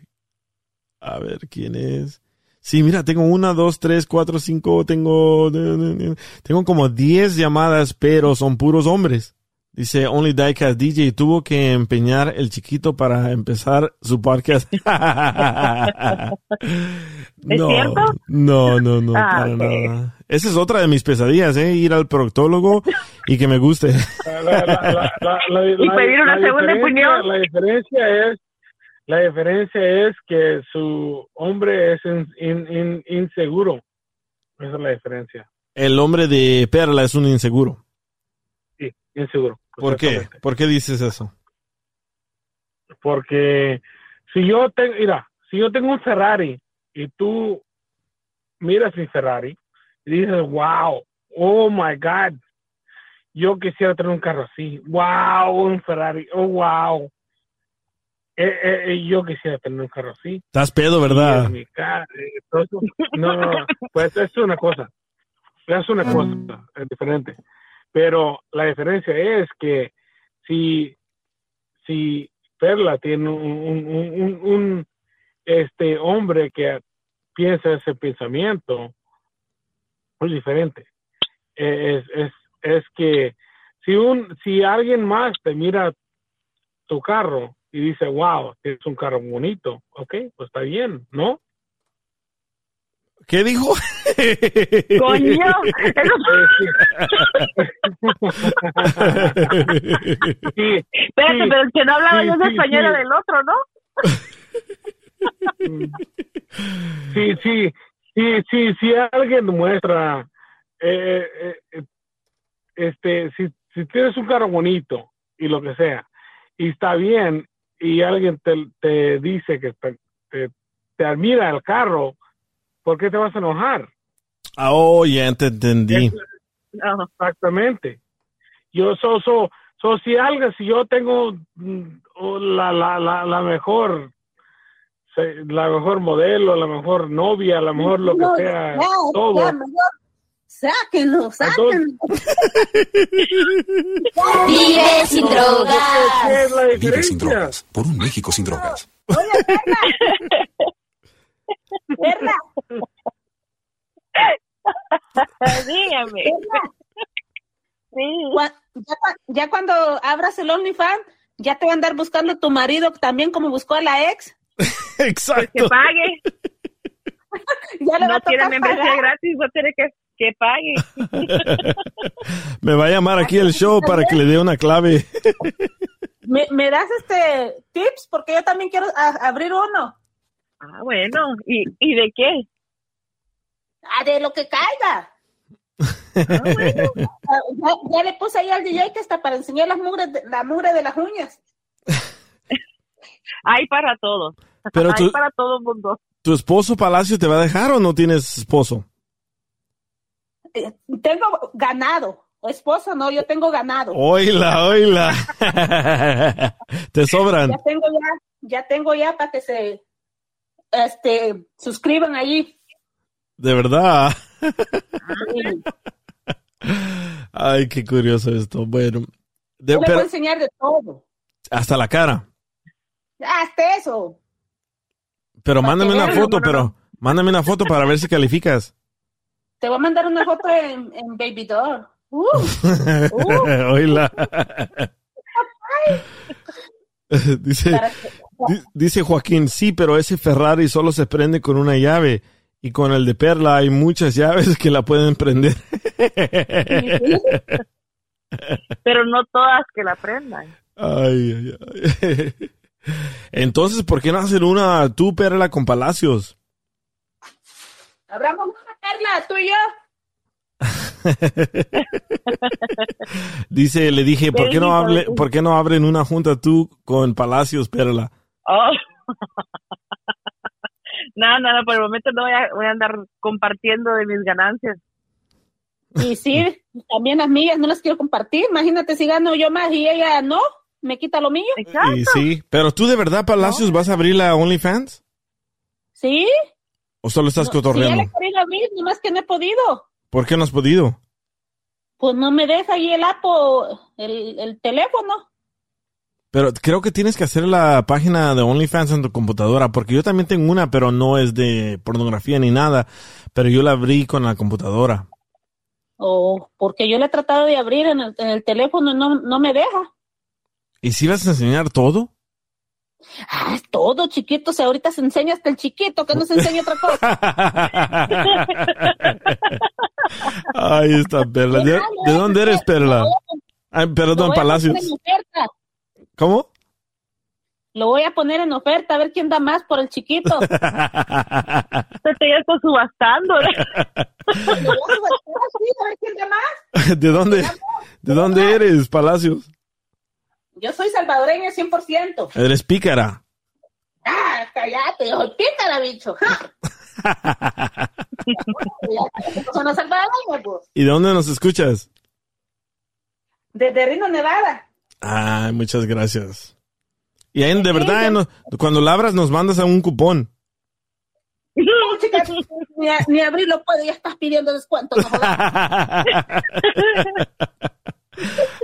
A ver, ¿quién es? Sí, mira, tengo una, dos, tres, cuatro, cinco, tengo, tengo como diez llamadas, pero son puros hombres. Dice Only Diecast DJ tuvo que empeñar el chiquito para empezar su podcast. ¿Es no, cierto? No, no, no, Ah, para nada. Esa es otra de mis pesadillas, ¿eh? Ir al proctólogo y que me guste. La- la- la- la- la- Y pedir una segunda opinión. La diferencia es la diferencia es que su hombre es in- in- in- inseguro. Esa es la diferencia. El hombre de Perla es un inseguro. Sí, inseguro. ¿Por qué? ¿Por qué dices eso? Porque si yo tengo, mira, si yo tengo un Ferrari y tú miras mi Ferrari y dices, wow, oh my God, yo quisiera tener un carro así. Wow, un Ferrari. Oh, wow. Eh, eh, eh, yo quisiera tener un carro así. Estás pedo, ¿verdad? No, no, pues es una cosa. Es una cosa es diferente. Pero la diferencia es que si, si Perla tiene un, este hombre que piensa ese pensamiento, es diferente. Eh, Es, es, es que si un si alguien más te mira tu carro y dice, wow, tienes un carro bonito, ok, pues está bien, ¿no? ¿Qué dijo? Coño, Sí, Espérate, pero el que no hablaba yo es español del otro, ¿no? sí, sí, sí, sí, si alguien muestra, eh, eh, eh, este, si, si tienes un carro bonito y lo que sea, y está bien, y alguien te, te dice que te, te, te admira el carro, ¿por qué te vas a enojar? Ah, oh, ya te entendí. No. Exactamente. Yo so, so, so si algo, si yo tengo mm, la, la, la, la mejor, la mejor modelo, la mejor novia, la mejor lo que No, sea, ya, todo. ya, mejor. Sáquenlo, sáquenlo. Vive sin drogas. ¿Qué es la Vive sin drogas. Por un México sin drogas. Oye, Perla, Perla, Dígame. Sí. Ya, cua- ya cuando abras el OnlyFans, ya te va a andar buscando tu marido también como buscó a la ex. Que Exacto. pague. Ya le va No a tiene tocar membresía pagar. gratis, no tiene que, que pague. Me va a llamar aquí el show para que le dé una clave. ¿Me, me das este tips? Porque yo también quiero a- abrir uno. Ah, bueno. ¿Y, ¿Y de qué? Ah, de lo que caiga. Ah, bueno. Ah, Ya, ya le puse ahí al DJ que está para enseñar las mugres de, la mugre de las uñas. Hay para todos. Pero Hay tú- para todo el mundo. ¿Tu esposo Palacio te va a dejar o no tienes esposo? Eh, Tengo ganado. O esposo, no, yo tengo ganado. Oila, oila. te sobran. Ya tengo ya, ya tengo ya para que se este suscriban allí. De verdad. Ay, qué curioso esto. Bueno, de- Yo le pero puedo enseñar de todo. hasta la cara. Hasta eso. Pero Para mándame una foto, no, pero mándame una foto para ver si calificas. Te voy a mandar una foto en, en Baby Doll. Uh, Oila. dice, dice Joaquín, sí, pero ese Ferrari solo se prende con una llave. Y con el de Perla hay muchas llaves que la pueden prender. Pero no todas que la aprendan. Ay, ay, ay. Entonces, ¿por qué no hacer una tú, Perla, con Palacios? Abramos una perla, tú y yo. Dice, le dije, ¿por qué no, hable. ¿por qué no abren una junta tú con Palacios, Perla? Oh. No, no, no, por el momento no voy a, voy a andar compartiendo de mis ganancias. Y sí, también las mías no las quiero compartir. Imagínate si gano yo más y ella no, me quita lo mío. Exacto. Y sí, pero tú de verdad, Palacios, vas a abrir la OnlyFans? ¿Sí? ¿O solo estás No, si cotorreando? le he querido abrir, nomás que no he podido. ¿Por qué no has podido? Pues no me deja ahí el apo, el, el teléfono. Pero creo que tienes que hacer la página de OnlyFans en tu computadora, porque yo también tengo una, pero no es de pornografía ni nada, pero yo la abrí con la computadora. O porque yo le he tratado de abrir en el, en el teléfono y no, no me deja. ¿Y si vas a enseñar todo? Ah, es todo chiquito. O sea, ahorita se enseña hasta el chiquito, que no se enseña otra cosa. Ahí está, Perla. ¿De, de dónde eres, Perla? Ay, perdón, Palacios. ¿Cómo? Lo voy a poner en oferta a ver quién da más por el chiquito. Te estoy esto subastando. Más. ¿De dónde, ¿De dónde eres, Palacios? Yo soy salvadoreña 100%. Eres pícara. Ah, cállate, yo pícara, bicho. pues. ¿Y de dónde nos escuchas? Desde Reno, Nevada. Ay, muchas gracias. Y ahí, de verdad, eh, no- cuando labras nos mandas a un cupón. Ni, a- ni abrirlo puedo, ya estás pidiendo descuento. no.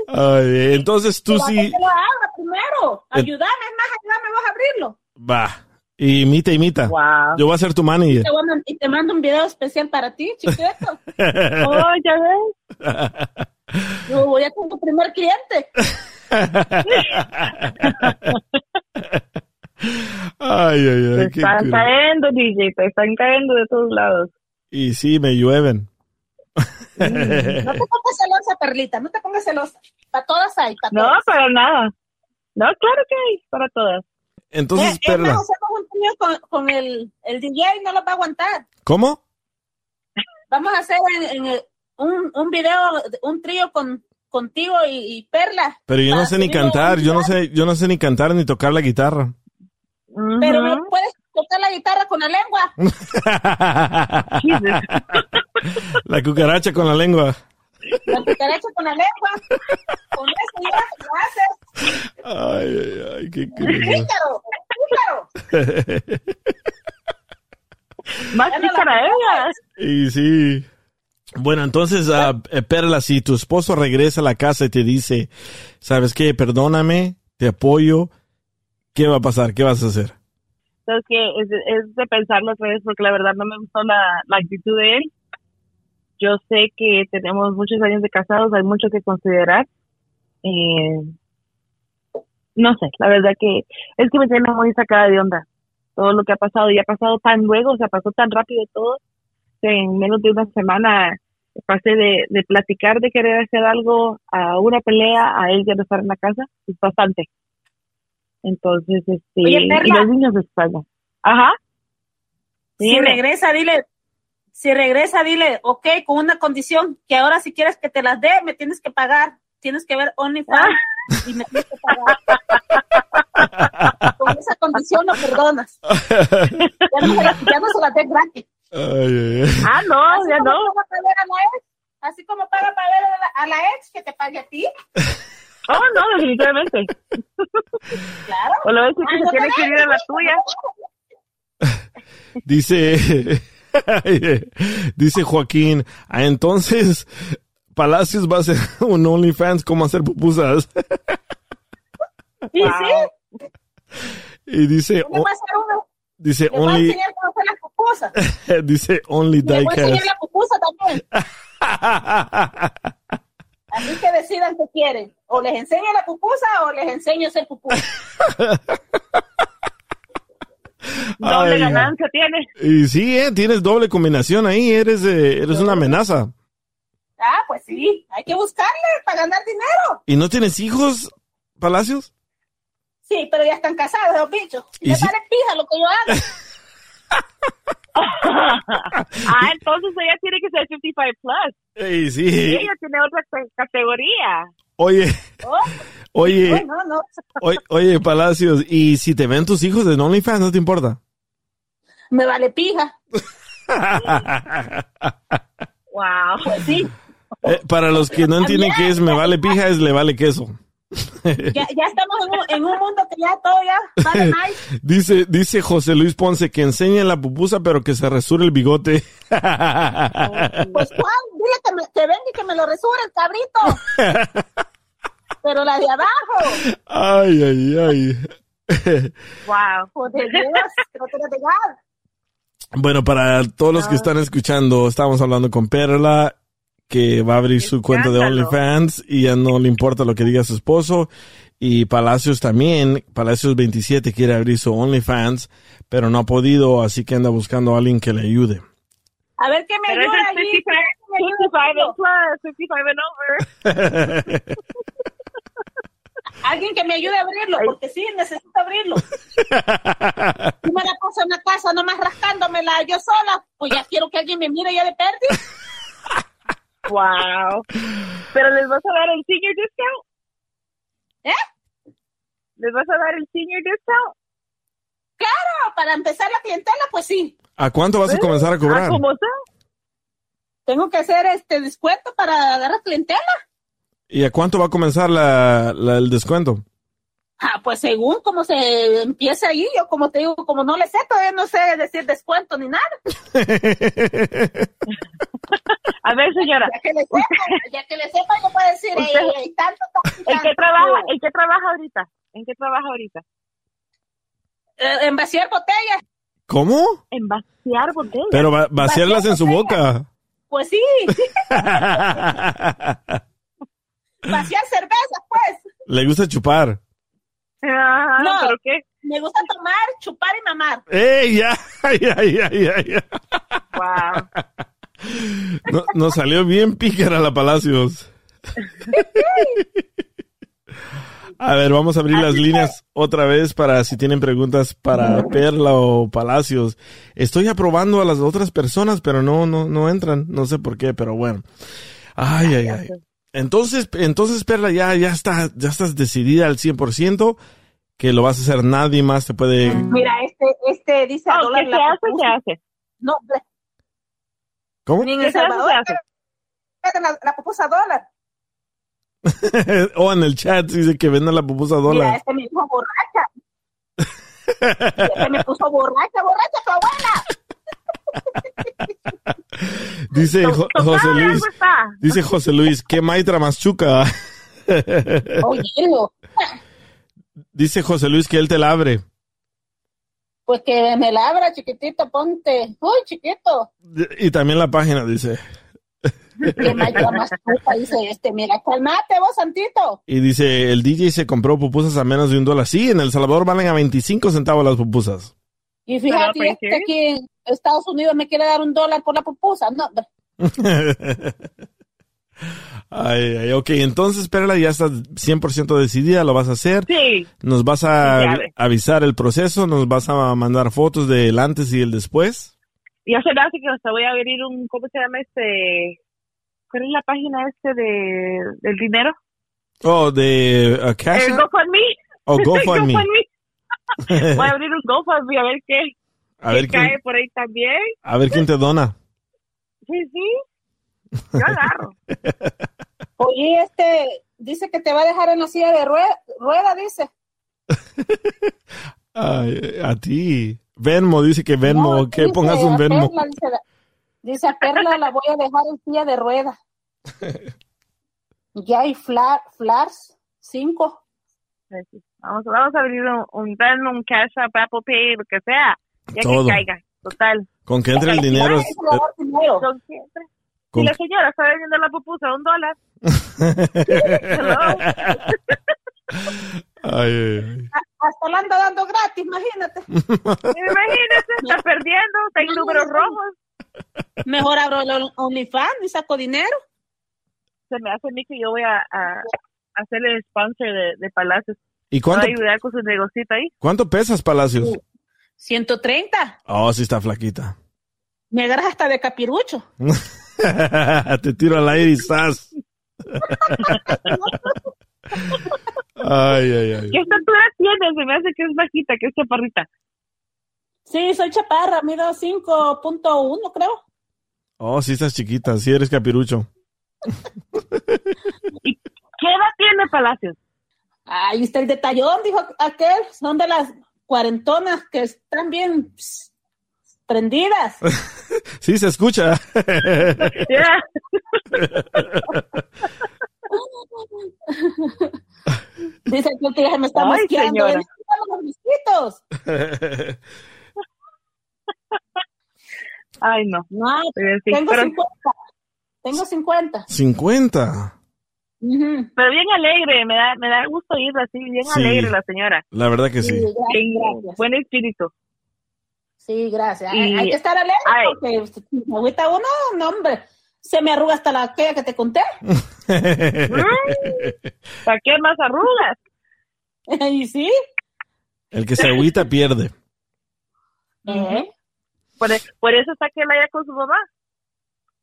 Ay, entonces tú Pero sí, que lo abra primero. Ayúdame, es más, ayúdame vos a abrirlo. va. Imita, imita. Wow. Yo voy a ser tu manager. Te y te mando un video especial para ti, chiquito. Oh, ya ves. Yo voy a ser tu primer cliente. Ay, ay, Te ay. qué están cool. cayendo, DJ, te están cayendo de todos lados. Y sí, me llueven. No te pongas celosa, Perlita, no te pongas celosa. Para todas hay, para No, todas. para nada. No, claro que hay, para todas. Entonces, Eh, Perla, más, hacemos un trío con, con el, el DJ, no los va a aguantar. ¿cómo? Vamos a hacer en- en el- un, un video, un trío con, contigo y, y Perla. Pero yo no sé ni cantar, yo no sé, yo no sé ni cantar ni tocar la guitarra. Pero puedes tocar la guitarra con la lengua. la cucaracha con la lengua. La cucaracha con la lengua. Con eso ya lo haces. Ay, ay, ay, qué. Pícaro, pícaro. Más pícara ella. Y sí. Bueno, entonces, eh, Perla, si tu esposo regresa a la casa y te dice, ¿sabes qué? Perdóname, te apoyo, ¿qué va a pasar? ¿Qué vas a hacer? Entonces, es, de pensarlo otra vez porque la verdad no me gustó la, actitud de él. Yo sé que tenemos muchos años de casados, hay mucho que considerar. Eh, no sé, la verdad que es que me tiene muy sacada de onda todo lo que ha pasado y ha pasado tan luego, o sea, pasó tan rápido todo, en menos de una semana pasé de, de platicar de querer hacer algo a una pelea, a él ya no estar en la casa, es bastante. Entonces, este, Oye, y los niños de España. Ajá. Si Dime. regresa, dile, si regresa, dile, ok, con una condición, que ahora si quieres que te las dé, me tienes que pagar. Tienes que ver OnlyFans y me tienes que pagar. con esa condición no perdonas. Ya no, se la- las dé gratis. Ay, ay, ay. Ah, no, Así ya como no. paga para ver a la ex, así como paga para ver a la, a la ex que te pague a ti. Oh, no, definitivamente. Claro. O lo ves que Ay, se no tiene que ir a la tuya. Dice, dice Joaquín, ah, entonces Palacios va a hacer un OnlyFans, ¿cómo hacer pupusas? Sí, sí. y dice, ¿Cómo o- va a ser uno? dice a only, dice only Le voy a enseñar diecast. la pupusa también. Así que decidan qué quieren. O les enseño la pupusa o les enseño a hacer pupusa. Doble Ay, ganancia tiene. Y sí, eh, tienes doble combinación ahí, eres, eh, eres una amenaza. Ah, pues sí. Hay que buscarle para ganar dinero. ¿Y no tienes hijos, Palacios? Sí, pero ya están casados los bichos. ¿Y Y si- pija lo que yo hago. ah, entonces ella tiene que ser 55 plus. Y sí. ella tiene otra ca- categoría. Oye, Oh, oye, no, no. oye, oye, Palacios, ¿y si te ven tus hijos en OnlyFans, no te importa? Me vale pija. Wow. Pues sí. Eh, para los que no entienden qué es me vale pija, es le vale queso. Ya, ya estamos en un, en un mundo que ya todo ya vale nice. Dice, dice José Luis Ponce que enseñe la pupusa, pero que se resure el bigote. Pues Juan, dile que, me, que venga y que me lo resure el cabrito. Pero la de abajo. Ay, ay, ay. Wow. De Dios, que no te la digas. Bueno, para todos los que están escuchando, estamos hablando con Perla, que va a abrir su cuenta de. OnlyFans y ya no le importa lo que diga su esposo. Y Palacios también, Palacios 27 quiere abrir su OnlyFans, pero no ha podido, así que anda buscando a alguien que le ayude. A ver qué me Pero ayuda ese es allí. 55, 55 and plus, 55 and over. Alguien que me ayude a abrirlo, porque sí, necesito abrirlo. Si me la paso en la casa nomás rascándomela yo sola, pues ya quiero que alguien me mire ya de pérdida. Wow. Pero les vas a dar el senior discount. ¿Eh? ¿Les vas a dar el senior discount? Claro, para empezar la clientela, pues sí. ¿A cuánto vas a comenzar a cobrar? Ah, ¿cómo está? Tengo que hacer este descuento para agarrar clientela. ¿Y a cuánto va a comenzar la, la- el descuento? Ah, pues según cómo se empieza ahí, yo como te digo, como no le sé, todavía no sé decir descuento ni nada. A ver, señora. Ya que le sepa, ya que le sepa, yo puedo decir, "Ey, Usted- ey, ey, tanto, tanto, ¿En qué tanto". trabaja? ¿En qué trabaja ahorita? ¿En qué trabaja ahorita? Eh, en vaciar botellas. ¿Cómo? En vaciar botellas. Pero va- vaciarlas en su boca. Pues sí. vaciar cerveza, pues. Le gusta chupar. Ajá, no, ¿pero qué? me gusta tomar, chupar y mamar. ¡Ey, ya! ya, ya, ya, ya. Wow. No- nos salió bien pícara la Palacios. A ver, vamos a abrir las líneas otra vez para si tienen preguntas para Perla o Palacios. Estoy aprobando a las otras personas, pero no, no, no entran. No sé por qué, pero bueno. Ay, ay, ay. Entonces, entonces Perla, ya, ya está, ya estás decidida al 100% que lo vas a hacer. Nadie más te puede. Mira, este, este dice a Oh, dólar ¿qué la se hace? Se hace. No, ¿Cómo? ni en ¿Qué El? Salvador. Venden La, la pupusa dólar. o en el chat dice que venda la pupusa a Mira, dólar. este me dijo borracha. este me puso borracha, borracha tu abuela. Dice Jo- José Luis. Dice José Luis, ¿qué maitra machuca? Oye, no. Dice José Luis que él te la abre. Pues que me la abra, chiquitito, ponte. Uy, chiquito. Y también la página dice. Que más dice este. Mira, calmate vos, Santito. Y dice, el DJ se compró pupusas a menos de un dólar. Sí, en El Salvador valen a 25 centavos las pupusas. Y fíjate, Pero, este aquí en Estados Unidos me quiere dar un dólar por la pupusa. No. ay, ay, ok, entonces, Perla, ya estás 100% decidida, lo vas a hacer. Sí. Nos vas a Sí, avisar el proceso, nos vas a mandar fotos del antes y el después. Ya se hace que hasta voy a abrir un, ¿cómo se llama este? ¿Cuál es la página este de, del dinero? Oh, de uh, Cash El App? GoFundMe. Oh, GoFundMe. Voy a abrir un GoFundMe a ver qué, A ver qué cae por ahí también. a ver quién te dona. Sí, sí. Yo agarro. Oye, este dice que te va a dejar en la silla de rueda, rueda dice. Ay, a ti. Venmo, dice que Venmo, No, que dice pongas un Venmo. Perla, dice, dice a Perla la voy a dejar en silla de rueda. Ya hay fla, flars, cinco. Vamos, vamos a abrir un, un Venmo, un Cash App, Apple Pay, lo que sea. Ya Todo. que caiga. Total. Con que entre el dinero. Si la señora está vendiendo la pupusa a un dólar, Ay, ay, ay. Hasta la anda dando gratis, imagínate. imagínese, está perdiendo, está en números rojos. Mejor abro el OnlyFans y saco dinero. Se me hace a mí que yo voy a, a hacerle sponsor de, de Palacios. ¿Y Voy cuánto, a ayudar con su negocito ahí. cuánto pesas, Palacios? 130. Oh, sí está flaquita. Me agarras hasta de capirucho. Te tiro al aire y ¡zas! Ay, ay, ay. ¿Qué estatura tiene? Se me hace que es bajita, que es chaparrita. Sí, soy chaparra, mido 5.1, creo. Oh, sí estás chiquita, sí eres capirucho. ¿Qué edad tiene Palacios? Ahí está el detallón, dijo aquel. Son de las cuarentonas que están bien pss, prendidas. Sí, se escucha. Ya. Dice que ya me está Ay, mosqueando. señora. Los mosquitos. Ay, no. No, sí, tengo pero- 50. Tengo 50. 50. Ujú. Pero bien alegre, me da, me da gusto irla así, bien Sí. alegre la señora. La verdad que sí. Sí, gracias. buen espíritu. Sí, gracias. Y- Hay, hay que estar alegre Ay. porque si me agüita uno, no, hombre. Se me arruga hasta la aquella que te conté. ¿Para qué más arrugas? y sí. El que se agüita pierde. ¿Eh? Por, e- por eso está que él allá con su mamá.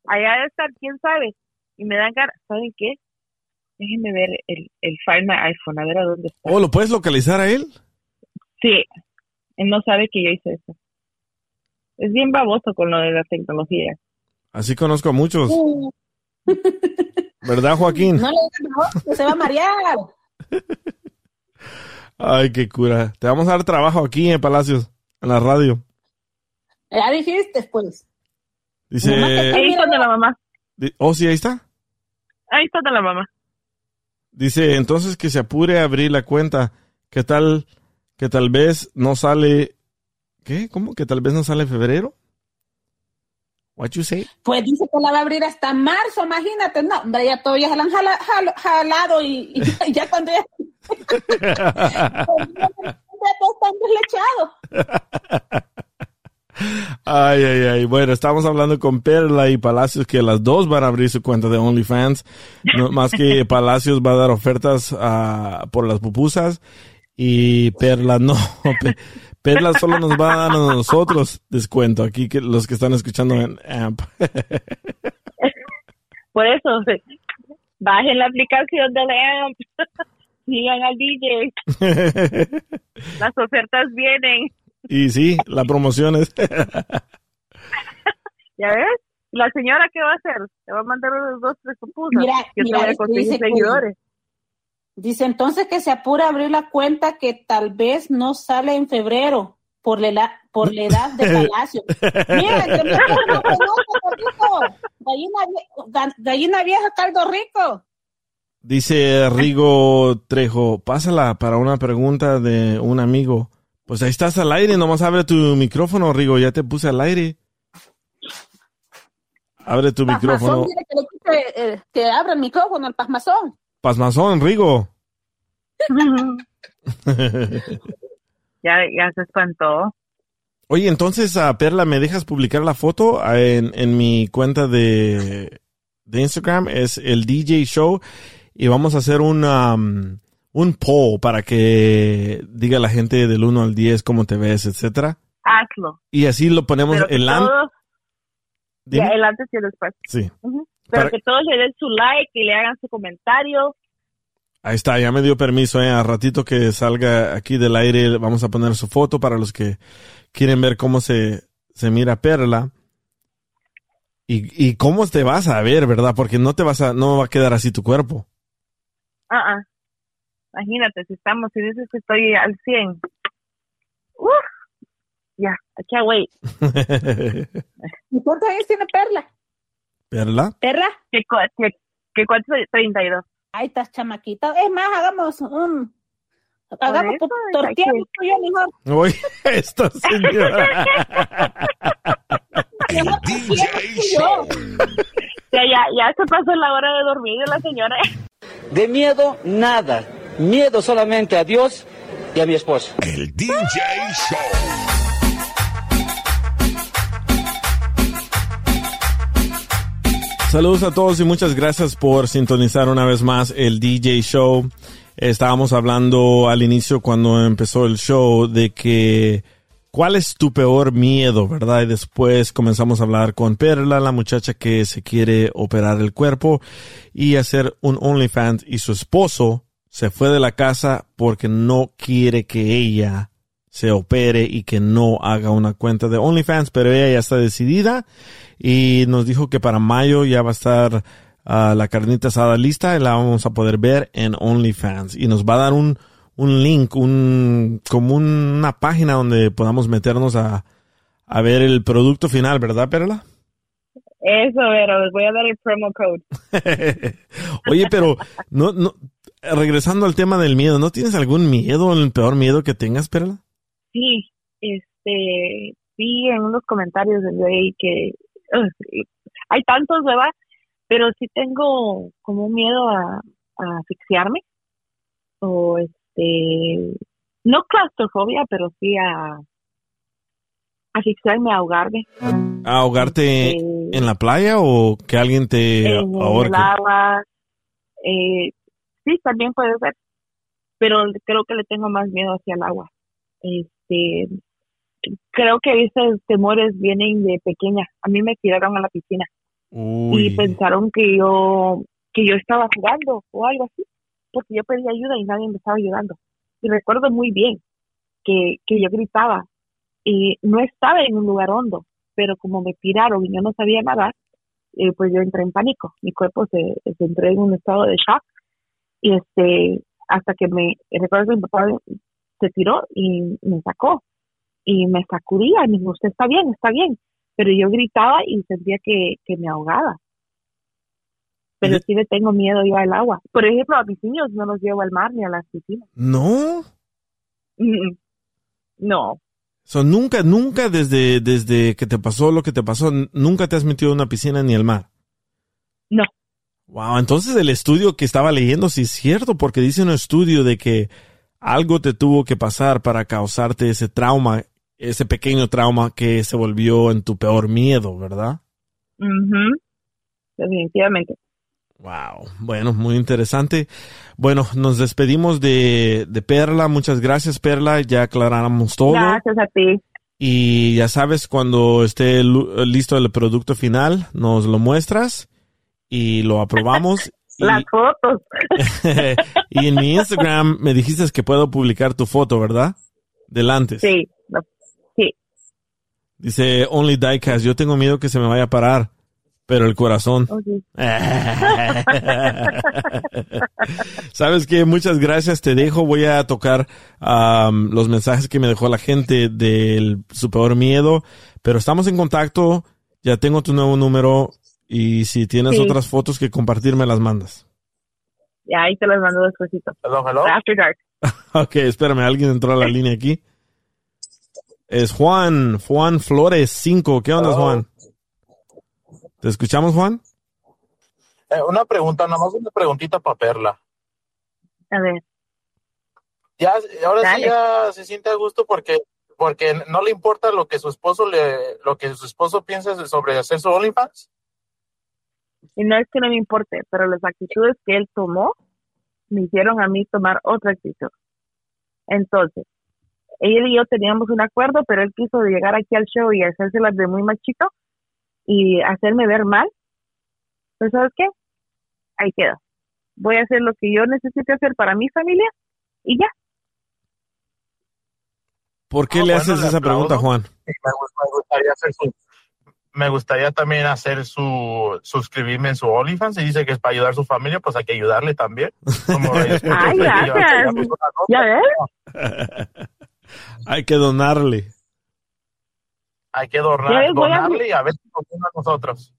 Allá debe estar, quién sabe. Y me dan ganas, ¿saben qué? Déjenme ver el, el Find My iPhone, a ver a dónde está. Oh, ¿lo puedes localizar a él? Sí, él no sabe que yo hice eso. Es bien baboso con lo de la tecnología. Así conozco a muchos. ¿Verdad, Joaquín? No le digas que se va a marear. Ay, qué cura. Te vamos a dar trabajo aquí en Palacios, en la radio. Ya dijiste, pues. Dice. Ahí está de la mamá. Oh, sí, ahí está. Ahí está de la mamá. Dice, entonces que se apure a abrir la cuenta. ¿Qué tal? Que tal vez no sale. ¿Qué? ¿Cómo? ¿Que tal vez no sale en febrero? What you say? Pues dice que la va a abrir hasta marzo, imagínate. No, hombre, ya todavía se la han jala- jalado y, y ya cuando ya, deslechados. Ay, ay, ay. Bueno, estamos hablando con Perla y Palacios que las dos van a abrir su cuenta de OnlyFans. No, más que Palacios va a dar ofertas ah, por las pupusas y Perla no. Pe- Perla solo nos va a dar a nosotros descuento aquí que los que están escuchando en AMP. Por eso, bajen la aplicación de la AMP. Sigan al DJ. Las ofertas vienen. y sí, la promoción es. ¿Ya ves? ¿La señora qué va a hacer? Te va a mandar unos dos, tres pupusas. Mira, Yo mira, te voy a esto conseguir seguidores. Dice entonces que se apura a abrir la cuenta que tal vez no sale en febrero por la, por la edad de Palacio. Mira, que me. Gallina, gallina vieja, caldo rico. Dice Rigo Trejo, pásala para una pregunta de un amigo. Pues ahí estás al aire, nomás abre tu micrófono, Rigo, ya te puse al aire. Abre tu micrófono. Dile que, le quite, eh, que abra el micrófono, el pasmazón. Pasmazón, Rigo. Ya, ya se espantó. Oye, entonces, a Perla, ¿me dejas publicar la foto Ah, en, en mi cuenta de, de Instagram? Es el DJ Show y vamos a hacer un, um, un poll para que diga la gente del 1 al 10 cómo te ves, etcétera. Hazlo. Y así lo ponemos Pero el an- Dime. ya, el antes y el después. Sí. Ujú. Pero Para- que todos le den su like y le hagan su comentario. Ahí está, ya me dio permiso, eh. A ratito que salga aquí del aire, vamos a poner su foto para los que quieren ver cómo se, se mira Perla. Y, y cómo te vas a ver, ¿verdad? Porque no te vas a, no va a quedar así tu cuerpo. Ah, ah. Imagínate, si estamos, si dices que estoy al 100. Uf. Ya, I can't wait. ¿Y cuántos años tiene Perla? ¿Perla? ¿Perla? ¿Qué, cu- qué, qué cuánto? 32. Ahí estás, chamaquita. Es más, hagamos un... Hagamos tu- tortilla aquí. tú y yo mejor. Oye, esta señora. El DJ Show. Ya, ya, ya se pasó la hora de dormir de la señora. De miedo, nada. Miedo solamente a Dios y a mi esposa. El DJ Show. Saludos a todos y muchas gracias por sintonizar una vez más el DJ Show. Estábamos hablando al inicio cuando empezó el show de que cuál es tu peor miedo, ¿verdad? Y después comenzamos a hablar con Perla, la muchacha que se quiere operar el cuerpo y hacer un OnlyFans y su esposo se fue de la casa porque no quiere que ella se opere y que no haga una cuenta de OnlyFans, pero ella ya está decidida y nos dijo que para mayo ya va a estar ah, la carnita asada lista y la vamos a poder ver en OnlyFans y nos va a dar un, un link, un, como un- una página donde podamos meternos a, a ver el producto final, ¿verdad, Perla? Eso, pero les voy a dar el promo code. Oye, pero no, no, regresando al tema del miedo, ¿no tienes algún miedo, el peor miedo que tengas, Perla? Sí, este, vi en unos comentarios de ahí que hay tantos, ¿verdad? Pero sí tengo como un miedo a, a asfixiarme o este, no claustrofobia, pero sí a asfixiarme, a ahogarme ¿A ahogarte en la playa o que alguien te en ahorque? Eh, sí, también puede ser, pero creo que le tengo más miedo hacia el agua. Este, creo que esos temores vienen de pequeña. A mí me tiraron a la piscina Uy. y pensaron que yo que yo estaba jugando o algo así, porque yo pedía ayuda y nadie me estaba ayudando. Y recuerdo muy bien que, que yo gritaba y no estaba en un lugar hondo, pero como me tiraron y yo no sabía nadar, eh, pues yo entré en pánico. Mi cuerpo se, se entró en un estado de shock y este hasta que me recuerdo que mi papá se tiró y me sacó y me sacudía y me dijo, usted está bien, está bien. Pero yo gritaba y sentía que, que me ahogaba. Pero sí le tengo miedo yo al agua. Por ejemplo, a mis niños no los llevo al mar ni a las piscinas. No. No, So, nunca, nunca desde, desde que te pasó lo que te pasó, nunca te has metido en una piscina ni al mar. No. Wow, entonces el estudio que estaba leyendo sí es cierto, porque dice un estudio de que algo te tuvo que pasar para causarte ese trauma, ese pequeño trauma que se volvió en tu peor miedo, ¿verdad? Definitivamente. Wow, bueno, muy interesante. Bueno, nos despedimos de, de Perla. Muchas gracias, Perla. Ya aclaramos todo. Gracias a ti. Y ya sabes, cuando esté listo el producto final, nos lo muestras y lo aprobamos. Las fotos. y en mi Instagram me dijiste que puedo publicar tu foto, ¿verdad? Delante. Sí, no, sí. Dice Only Diecast, yo tengo miedo que se me vaya a parar, pero el corazón. Ok. Sabes que muchas gracias, te dejo, voy a tocar los mensajes que me dejó la gente del su peor miedo, pero estamos en contacto, ya tengo tu nuevo número y si tienes Sí. otras fotos que compartir me las mandas. Ya ahí te las mando despuesito. After dark. Ok, espérame, alguien entró a la línea aquí. Es Juan, Juan Flores 5, ¿qué onda Juan? ¿Te escuchamos Juan? Eh, una pregunta, nada más una preguntita para Perla. A ver. Ya, ahora sí ya se siente a gusto porque porque no le importa lo que su esposo le lo que su esposo piensa sobre hacer su OnlyFans. Y no es que no me importe, pero las actitudes que él tomó me hicieron a mí tomar otra actitud. Entonces, él y yo teníamos un acuerdo, pero él quiso llegar aquí al show y hacérselas de muy machito y hacerme ver mal. Pues, ¿sabes qué? Ahí queda. Voy a hacer lo que yo necesite hacer para mi familia y ya. ¿Por qué Ah, le bueno, haces le esa pregunta. Juan? Me gustaría hacer su me gustaría también hacer su suscribirme en su OnlyFans y dice que es para ayudar a su familia, pues hay que ayudarle también. Como Ay, gracias. ¿Ya ves? Hay que donarle. Hay que donar, donarle y a ver si a nosotros.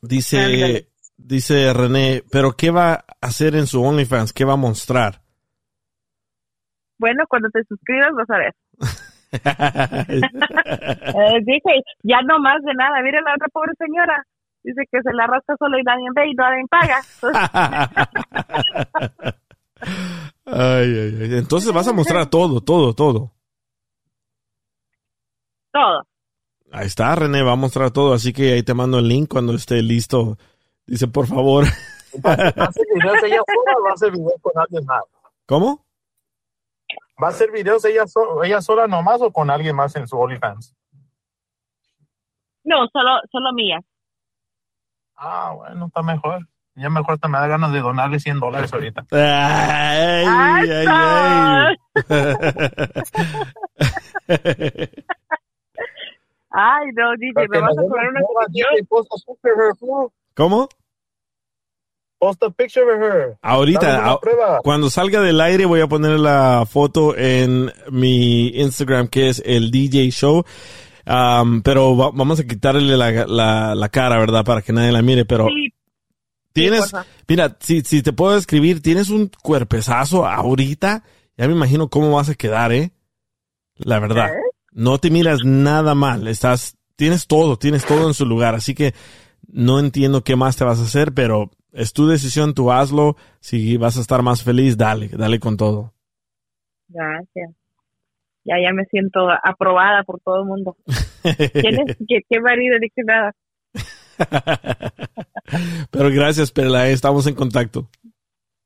Dice, dice René, pero ¿qué va a hacer en su OnlyFans? ¿Qué va a mostrar? Bueno, cuando te suscribas vas a ver. Eh, dije, ya no más de nada. Mira la otra pobre señora. Dice que se la arrastra solo y nadie ve y nadie paga. Ay, ay, ay. Entonces vas a mostrar todo, todo, todo. Todo. Ahí está, René, va a mostrar todo, así que ahí te mando el link cuando esté listo. Dice, por favor. ¿Va a hacer videos ella sola o va a hacer videos con alguien más? ¿Cómo? ¿Va a hacer videos ella, so- ella sola nomás o con alguien más en su OnlyFans? No, solo, solo mía. Ah, bueno, está mejor. Ya mejor te me da ganas de donarle 100 dólares ahorita. Ay, ay, ay. Ay, no, DJ, me vas a poner una suscripción. ¿Cómo? Post a picture of her. Ahorita, Dame una a- prueba. cuando salga del aire voy a poner la foto en mi Instagram que es el DJ Show. Am, pero va- vamos a quitarle la, la, la cara, ¿verdad? Para que nadie la mire, pero Sí, tienes, mira, si, si te puedo escribir, tienes un cuerpezazo ahorita, ya me imagino cómo vas a quedar, ¿eh? La verdad. No te miras nada mal, estás, tienes todo, tienes todo en su lugar, así que no entiendo qué más te vas a hacer, pero es tu decisión, tú hazlo, si vas a estar más feliz, dale, dale con todo. Gracias. Ya, ya me siento aprobada por todo el mundo. ¿Quién es? ¿Qué, qué marido? Que nada. pero gracias, Perla, eh, estamos en contacto.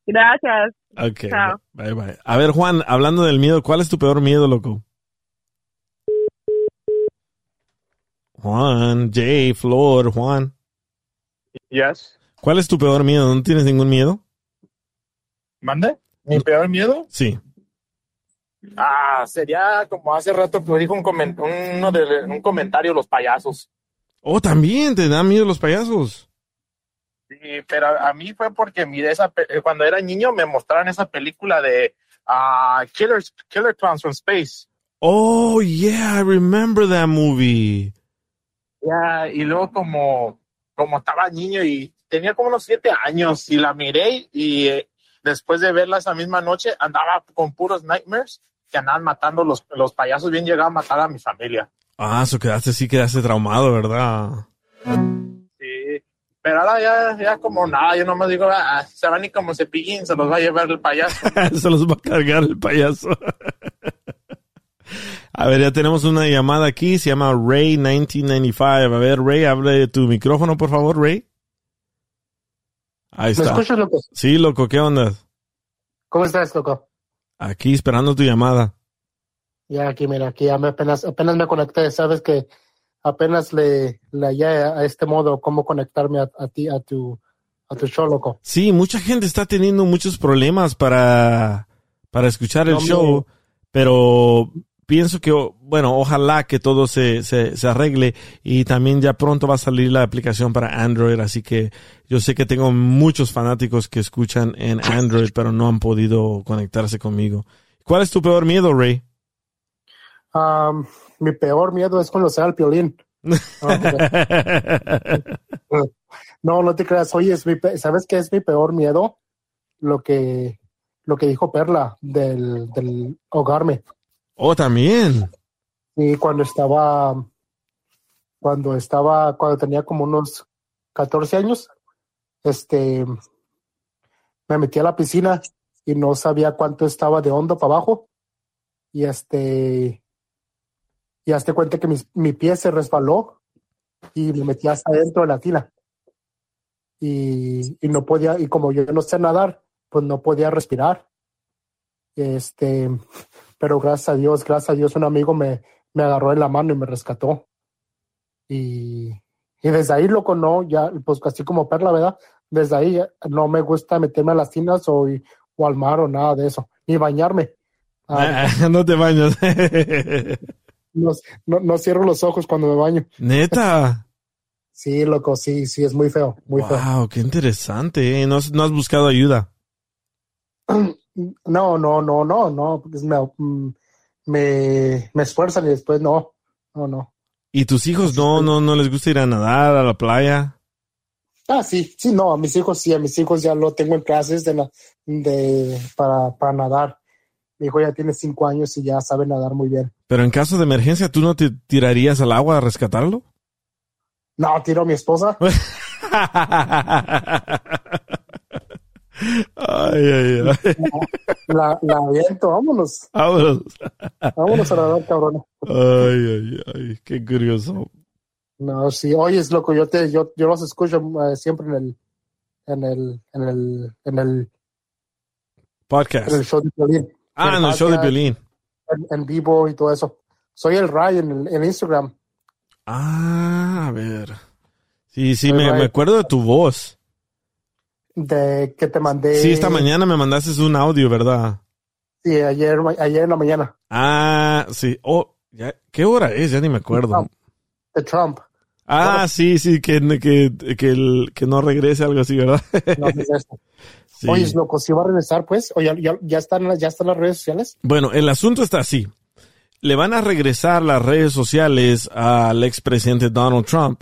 Gracias. Ok, Chao. bye bye. A ver, Juan, hablando del miedo, ¿cuál es tu peor miedo, loco? Juan, Jay, Flor, Juan. Yes. ¿Cuál es tu peor miedo? ¿No tienes ningún miedo? ¿Mande? ¿Mi peor miedo? Sí. Ah, sería como hace rato que dijo un, comen- uno de, un comentario los payasos. Oh, también te dan miedo los payasos. Sí, pero a, mí fue porque miré esa eh, cuando era niño me mostraron esa película de ah, Killers, Killer Clowns from Space. Oh, yeah, I remember that movie. Ya, y luego como, como estaba niño y tenía como unos siete años y la miré y eh, después de verla esa misma noche andaba con puros nightmares que andaban matando los, los payasos bien llegaban a matar a mi familia. Ah, eso quedaste, sí quedaste traumado, ¿verdad? Sí, pero ahora ya, ya como nada, yo nomás digo, ah, se van y como cepillín, se los va a llevar el payaso. Se los va a cargar el payaso. A ver, ya tenemos una llamada aquí, se llama Ray1995. A ver, Ray, hable de tu micrófono, por favor, Ray. Ahí ¿Me está. escuchas, loco? Sí, loco, ¿qué onda? ¿Cómo estás, loco? Aquí esperando tu llamada. Ya aquí, mira, aquí ya me apenas, apenas me conecté. Sabes que apenas le, le hallé a este modo cómo conectarme a, a ti, a tu, a tu show, loco. Sí, mucha gente está teniendo muchos problemas para, para escuchar el No, show, pero pienso que, bueno, ojalá que todo se, se, se arregle y también ya pronto va a salir la aplicación para Android, así que yo sé que tengo muchos fanáticos que escuchan en Android, pero no han podido conectarse conmigo. ¿Cuál es tu peor miedo, Ray? Mi peor miedo es conocer al piolín. No, no te creas. Oye, es mi ¿sabes qué es mi peor miedo? Lo que, lo que dijo Perla del, del ahogarme. Oh, también. Y cuando estaba, cuando estaba, cuando tenía como unos 14 años, este, me metí a la piscina y no sabía cuánto estaba de hondo para abajo. Y este, y hazte cuenta que mi, mi pie se resbaló y me metí hasta dentro de la tina. Y, y no podía, y como yo no sé nadar, pues no podía respirar. Este, pero gracias a Dios, gracias a Dios, un amigo me, me agarró en la mano y me rescató. Y, y desde ahí, loco, no, ya, pues así como perla, ¿verdad? Desde ahí no me gusta meterme a las tinas o, o al mar o nada de eso, ni bañarme. Ah, no te bañas. no, no, no cierro los ojos cuando me baño. Neta. Sí, loco, sí, sí, es muy feo, muy feo. Wow, qué interesante. ¿eh? ¿No, has- no has buscado ayuda? No, no, no, no, no, porque me, me, me esfuerzan y después no, no, no. ¿Y tus hijos no, no, no les gusta ir a nadar a la playa? Ah, sí, sí, no, a mis hijos sí, a mis hijos ya lo tengo en clases de, de para, para nadar. Mi hijo ya tiene cinco años y ya sabe nadar muy bien. Pero en caso de emergencia, ¿tú no te tirarías al agua a rescatarlo? No, tiro a mi esposa. Ay, ay, ay. La, la aviento, vámonos. Vámonos. Vámonos a nadar, cabrón. Ay, ay, ay, qué curioso. No, sí, oye, es loco, yo te, yo, yo los escucho eh, siempre en el, en el, en el, en el, Podcast. en el show de Piolín. Ah, en el show de Piolín. En, en vivo y todo eso. Soy el Ray en, el- en Instagram. Ah, a ver. Sí, sí, me, me acuerdo de tu voz. De que te mandé. Sí, esta mañana me mandaste un audio, ¿verdad? Sí, ayer, ayer en la mañana. Ah, sí. Oh, ya, ¿qué hora es? Ya ni me acuerdo. De Trump. Ah, sí, sí, que, que, que, el- que no regrese, algo así, ¿verdad? No, es eso. Sí. Oye, loco, si va a regresar, pues, o ya, ya, ya están, ya están las redes sociales. Bueno, el asunto está así. Le van a regresar las redes sociales al expresidente Donald Trump,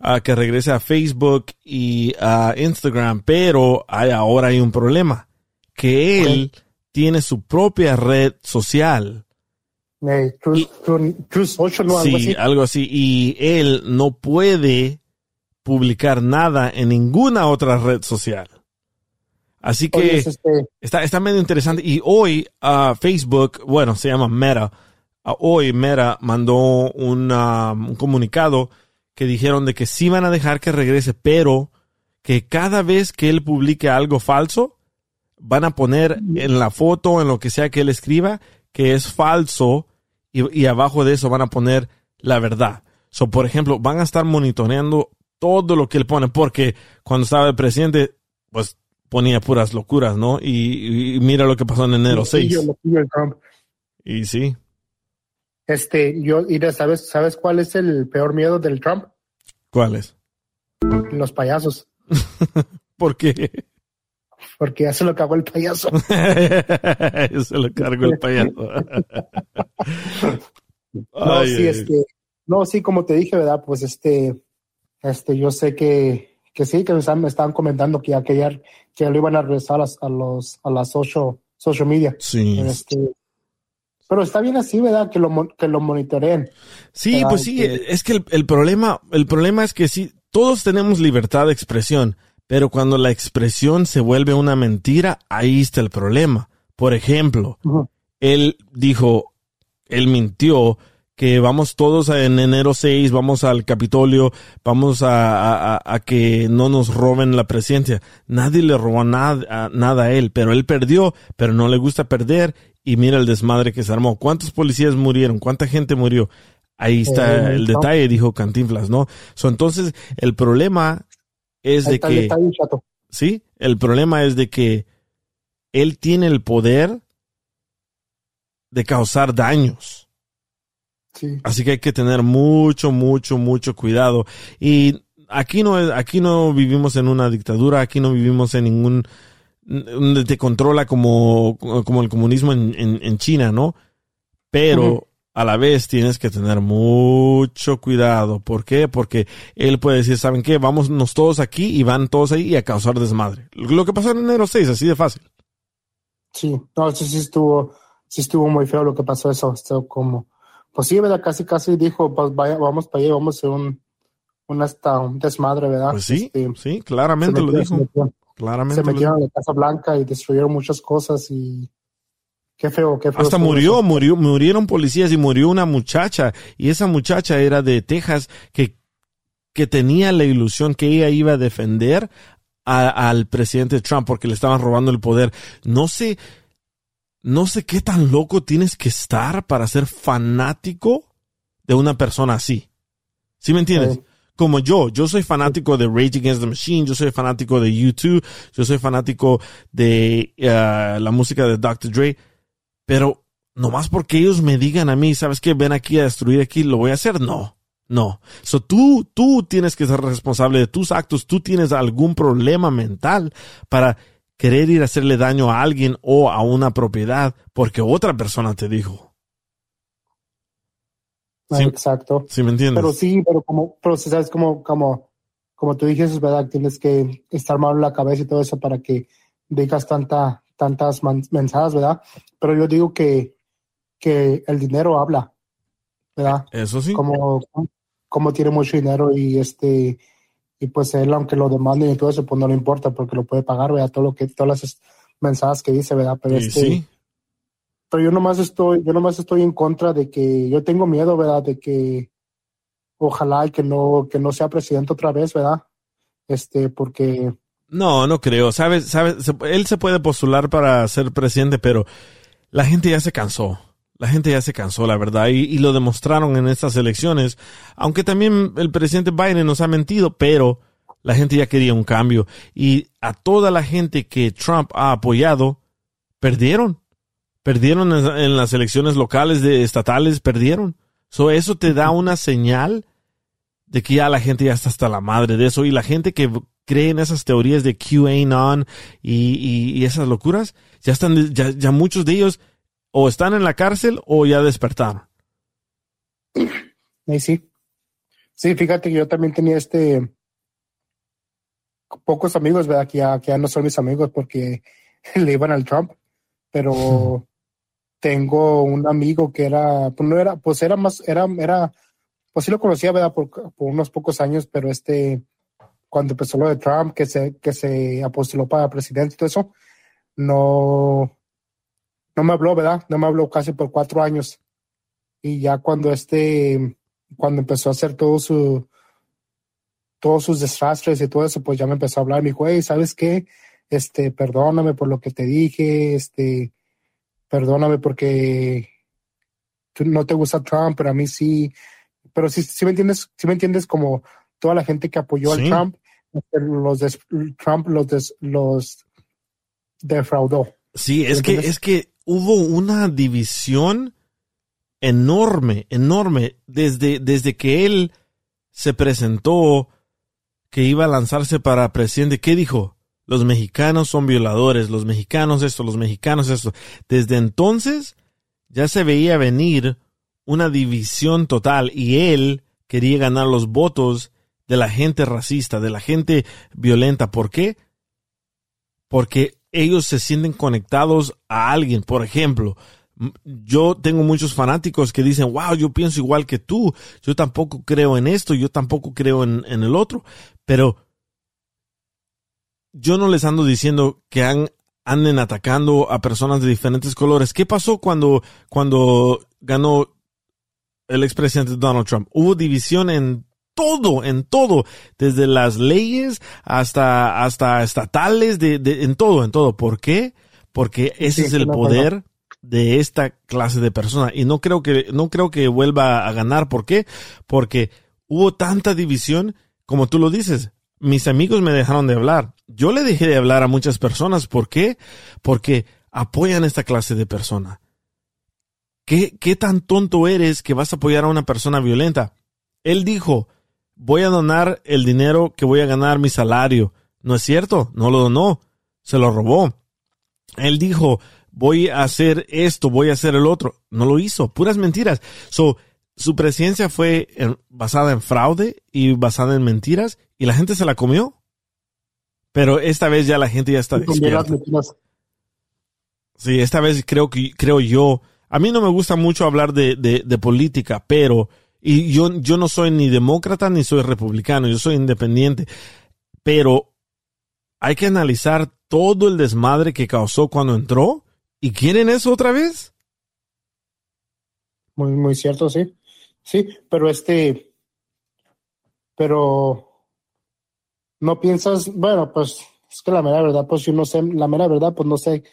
a que regrese a Facebook y a Instagram, pero hay, ahora hay un problema, que él tiene su propia red social. True, True- True Social, ¿no? Algo sí, así. algo así. Y él no puede publicar nada en ninguna otra red social. Así que Oye, este- está, está medio interesante. Y hoy ah, Facebook, bueno, se llama Meta. ah, hoy Meta mandó una- un comunicado que dijeron de que sí van a dejar que regrese, pero que cada vez que él publique algo falso, van a poner en la foto, en lo que sea que él escriba, que es falso y, y abajo de eso van a poner la verdad. So, por ejemplo, van a estar monitoreando todo lo que él pone, porque cuando estaba el presidente, pues ponía puras locuras, ¿no? Y, y mira lo que pasó en enero 6. Loquillo, loquillo el Trump. Y sí. Este, yo, y ¿sabes, ¿sabes cuál es el peor miedo del Trump? ¿Cuál es? Los payasos. ¿Por qué? Porque ya se lo cagó el payaso. se lo cargó el payaso. no, Ay, sí, ay. este, no, sí, como te dije, ¿verdad? Pues este, este, yo sé que, que sí, que me estaban, me estaban comentando que ya, que ya, que ya lo iban a regresar a los, a las social, social media. Sí. Este, pero está bien así, ¿verdad? Que lo, que lo monitoreen. Sí, ¿verdad? pues sí, Que- es que el, el problema, el problema es que sí, todos tenemos libertad de expresión, pero cuando la expresión se vuelve una mentira, ahí está el problema. Por ejemplo, él dijo, él mintió que vamos todos a- en enero 6, vamos al Capitolio, vamos a, a- a- que no nos roben la presidencia. Nadie le robó nada, a- nada a él, pero él perdió, pero no le gusta perder y mira el desmadre que se armó. ¿Cuántos policías murieron? ¿Cuánta gente murió? Ahí está Eh, el no. detalle, dijo Cantinflas, ¿no? So, entonces, el problema es Ahí de está que... Sí, el problema es de que él tiene el poder de causar daños. Sí. Así que hay que tener mucho, mucho, mucho cuidado. Y aquí no, es- aquí no vivimos en una dictadura, aquí no vivimos en ningún, te controla como, como el comunismo en, en- en China, ¿no? Pero a la vez tienes que tener mucho cuidado. ¿Por qué? Porque él puede decir, ¿saben qué? Vámonos todos aquí y van todos ahí a causar desmadre. Lo que pasó en enero 6, así de fácil. Sí, no, sí, sí estuvo, sí estuvo muy feo lo que pasó eso, estuvo como, pues sí, ¿verdad? Casi, casi dijo, pues vaya, vamos para allá, vamos a hacer un, un hasta un desmadre, ¿verdad? Pues sí, Este, sí, claramente lo dijo. Claramente se metieron a la Casa Blanca y destruyeron muchas cosas y qué feo, qué feo. Hasta murió, eso. murió, murieron policías y murió una muchacha. Y esa muchacha era de Texas que, que tenía la ilusión que ella iba a defender a- al presidente Trump porque le estaban robando el poder. No sé, no sé qué tan loco tienes que estar para ser fanático de una persona así. ¿Sí me entiendes? Sí. Como yo, yo soy fanático de Rage Against the Machine, yo soy fanático de YouTube, yo soy fanático de eh, la música de Dr. Dre, pero nomás porque ellos me digan a mí, ¿sabes qué? Ven aquí a destruir aquí, lo voy a hacer. No, no. So, tú, tú tienes que ser responsable de tus actos. Tú tienes algún problema mental para querer ir a hacerle daño a alguien o a una propiedad porque otra persona te dijo. Sí. Exacto. ¿Sí me entiendes? Pero sí, pero como, pero sabes como, como, como tú dijiste, es verdad, tienes que estar mal en la cabeza y todo eso para que digas tanta, tantas mensajes, ¿verdad? Pero yo digo que, que el dinero habla, ¿verdad? Eso sí. Como, como tiene mucho dinero y este, y pues él, aunque lo demanden y todo eso, pues no le importa porque lo puede pagar, ¿verdad? Todo lo que, todas las mensajes que dice, ¿verdad? Pero Y este, sí. Pero yo nomás estoy, yo nomás estoy en contra de que, yo tengo miedo, ¿verdad? De que ojalá que no, que no sea presidente otra vez, ¿verdad? Este, porque No, no creo. Sabes, sabes, él se puede postular para ser presidente, pero la gente ya se cansó. La gente ya se cansó, la verdad, y, y lo demostraron en estas elecciones. Aunque también el presidente Biden nos ha mentido, pero la gente ya quería un cambio. Y a toda la gente que Trump ha apoyado, perdieron. Perdieron en, las elecciones locales de estatales, perdieron. So, eso te da una señal de que ya la gente ya está hasta la madre de eso y la gente que cree en esas teorías de QAnon y, y, y esas locuras, ya están, ya, ya muchos de ellos o están en la cárcel o ya despertaron. Ahí sí. Sí, fíjate que yo también tenía este pocos amigos, ¿verdad? Que ya, que ya no son mis amigos porque le iban al Trump, pero tengo un amigo que era, pues no era, pues era más, era, era, pues sí lo conocía, ¿verdad? Por, unos pocos años, pero este, cuando empezó lo de Trump, que se, que se apostoló para presidente y todo eso, no, no me habló, ¿verdad? No me habló casi por cuatro años. Y ya cuando este, cuando empezó a hacer todo su, todos sus desastres y todo eso, pues ya me empezó a hablar, me dijo, hey, ¿sabes qué? Este, perdóname por lo que te dije, este, perdóname porque no te gusta Trump, pero a mí sí, pero sí, sí me entiendes, sí me entiendes como toda la gente que apoyó Sí. al Trump, este, los des- Trump los des- los defraudó. Sí, es que, ¿Entiendes? es que hubo una división enorme, enorme, desde, desde que él se presentó que iba a lanzarse para presidente. ¿Qué dijo? Los mexicanos son violadores, los mexicanos esto, los mexicanos esto. Desde entonces ya se veía venir una división total y él quería ganar los votos de la gente racista, de la gente violenta. ¿Por qué? Porque ellos se sienten conectados a alguien. Por ejemplo, yo tengo muchos fanáticos que dicen, wow, yo pienso igual que tú, yo tampoco creo en esto, yo tampoco creo en, el otro, pero yo no les ando diciendo que han, anden atacando a personas de diferentes colores. ¿Qué pasó cuando, cuando ganó el expresidente Donald Trump? Hubo división en todo, en todo, desde las leyes hasta, hasta estatales, de, en todo, en todo. ¿Por qué? Porque ese es el poder de esta clase de persona y no creo que no creo que vuelva a ganar ¿por qué? porque hubo tanta división como tú lo dices mis amigos me dejaron de hablar. Yo le dejé de hablar a muchas personas. ¿por qué? porque apoyan esta clase de persona. ¿Qué, qué tan tonto eres que vas a apoyar a una persona violenta él dijo voy a donar el dinero que voy a ganar mi salario. No es cierto no lo donó. Se lo robó. Él dijo voy a hacer esto, voy a hacer el otro. No lo hizo, puras mentiras. Su presidencia fue basada en fraude y basada en mentiras y la gente se la comió. Pero esta vez ya la gente ya está despierta. Sí, esta vez creo que creo yo. A mí no me gusta mucho hablar de, de, de política, pero y yo, yo no soy ni demócrata ni soy republicano, yo soy independiente. Pero hay que analizar todo el desmadre que causó cuando entró ¿Y quieren eso otra vez? Muy, muy cierto, sí. Sí, pero este, pero no piensas, bueno, pues es que la mera verdad, pues yo no sé, la mera verdad, pues no sé,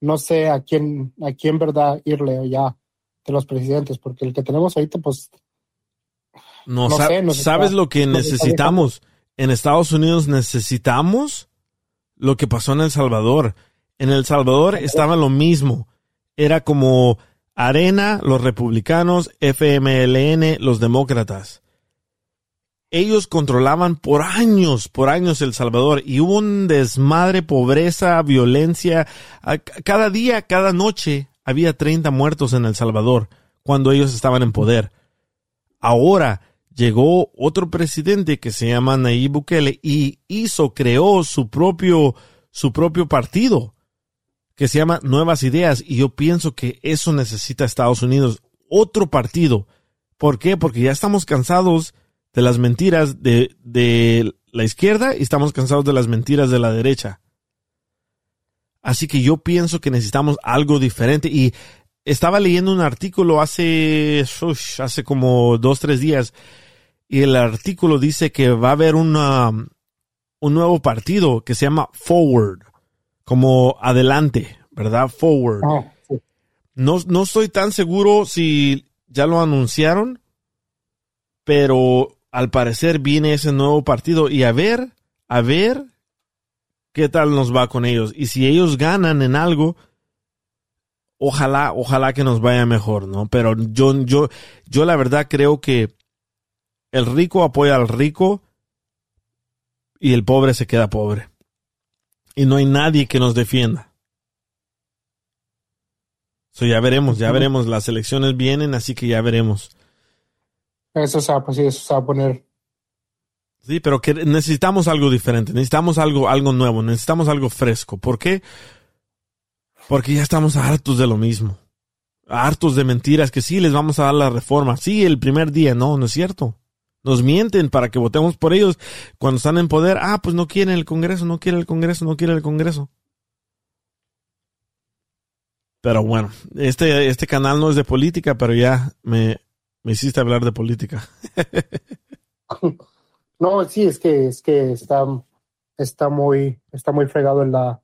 no sé a quién, a quién verdad irle ya de los presidentes, porque el que tenemos ahorita, pues no, sé, no sabes lo que necesitamos. En Estados Unidos necesitamos lo que pasó en El Salvador. En El Salvador estaba lo mismo. Era como Arena, los republicanos, FMLN, los demócratas. Ellos controlaban por años, por años El Salvador y hubo un desmadre, pobreza, violencia. Cada día, cada noche había 30 muertos en El Salvador cuando ellos estaban en poder. Ahora llegó otro presidente que se llama Nayib Bukele y hizo, creó su propio, su propio partido que se llama Nuevas Ideas y yo pienso que eso necesita Estados Unidos, otro partido. ¿Por qué? Porque ya estamos cansados de las mentiras de, de la izquierda y estamos cansados de las mentiras de la derecha. Así que yo pienso que necesitamos algo diferente y estaba leyendo un artículo hace, hace como dos, tres días y el artículo dice que va a haber un nuevo partido que se llama Forward como adelante, ¿verdad? Forward. Ah, no, no estoy tan seguro si ya lo anunciaron, pero al parecer viene ese nuevo partido y a ver, a ver qué tal nos va con ellos. Y si ellos ganan en algo, ojalá, ojalá que nos vaya mejor, ¿no? Pero yo, yo, yo la verdad creo que el rico apoya al rico y el pobre se queda pobre y no hay nadie que nos defienda. So ya veremos, ya veremos. Las elecciones vienen, así que ya veremos. Eso se va, pues eso se va a poner. Sí, pero que necesitamos algo diferente, necesitamos algo, algo nuevo, necesitamos algo fresco. ¿Por qué? Porque ya estamos hartos de lo mismo. Hartos de mentiras que sí les vamos a dar la reforma. Sí, el primer día, no, no es cierto. Nos mienten para que votemos por ellos cuando están en poder. Ah, pues no quieren el Congreso, no quieren el Congreso, no quieren el Congreso. Pero bueno, este, este canal no es de política, pero ya me, me hiciste hablar de política. no, sí, es que, es que está, está muy, está muy fregado en la,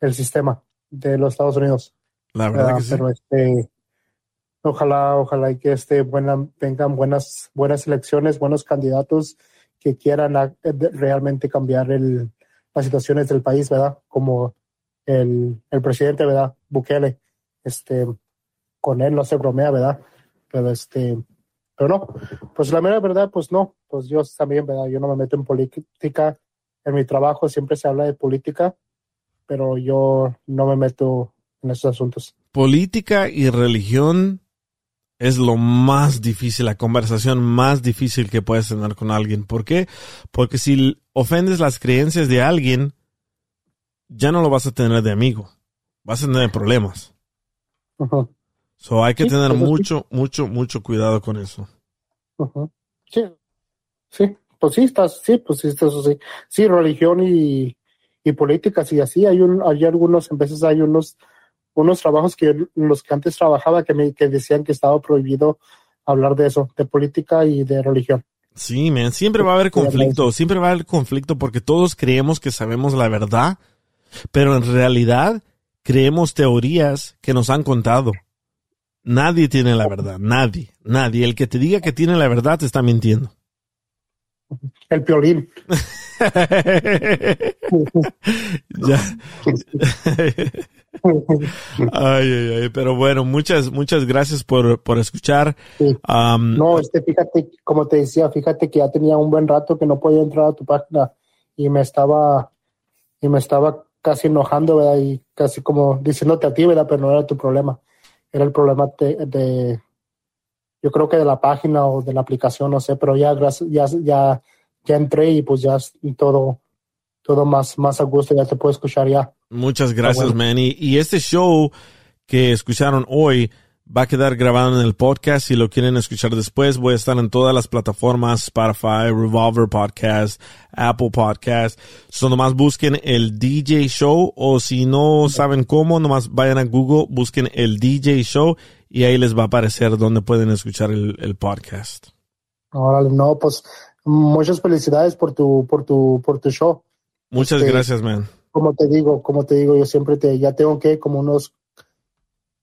el sistema de los Estados Unidos. La verdad que sí. Pero este, Ojalá, ojalá y que este buena, tengan buenas, buenas elecciones, buenos candidatos que quieran eh, realmente cambiar el, las situaciones del país, ¿verdad? Como el, el presidente, ¿verdad? Bukele, este, con él no se bromea, ¿verdad? pero este, pero no, pues la mera verdad, pues no, pues yo también, ¿verdad? Yo no me meto en política, en mi trabajo siempre se habla de política, pero yo no me meto en esos asuntos. Política y religión es lo más difícil, la conversación más difícil que puedes tener con alguien. ¿Por qué? Porque si ofendes las creencias de alguien, ya no lo vas a tener de amigo. Vas a tener problemas. Ajá. So hay que Sí, tener sí. mucho, mucho, mucho cuidado con eso. Sí, sí, pues sí, estás, sí, pues sí, eso sí. Sí, religión y, y política, sí, así. Hay, un, hay algunos, en veces hay unos, unos trabajos que los que antes trabajaba que me que decían que estaba prohibido hablar de eso, de política y de religión. Sí, man, siempre va a haber conflicto, siempre va a haber conflicto porque todos creemos que sabemos la verdad, pero en realidad creemos teorías que nos han contado. Nadie tiene la verdad, nadie, nadie. El que te diga que tiene la verdad te está mintiendo. El piolín. ya. ay, ay, ay. Pero bueno, muchas, muchas gracias por, por escuchar. Um, No, este, fíjate, como te decía, fíjate que ya tenía un buen rato que no podía entrar a tu página y me estaba, y me estaba casi enojando, ¿verdad? Y casi como diciéndote a ti, ¿verdad? Pero no era tu problema. Era el problema de, de- yo creo que de la página o de la aplicación, no sé, pero ya, ya, ya, ya entré y pues ya todo, todo más, más a gusto, ya te puedo escuchar ya. Muchas gracias, bueno. man. Y, y este show que escucharon hoy va a quedar grabado en el podcast. Si lo quieren escuchar después, voy a estar en todas las plataformas, Spotify, Revolver Podcast, Apple Podcast. So nomás busquen el DJ Show o si no saben cómo, nomás vayan a Google, busquen el DJ Show y ahí les va a aparecer donde pueden escuchar el, el podcast. Órale, no, pues muchas felicidades por tu, por tu, por tu show. Muchas Este, gracias, man. como te digo, como te digo, yo siempre te, ya tengo que como unos,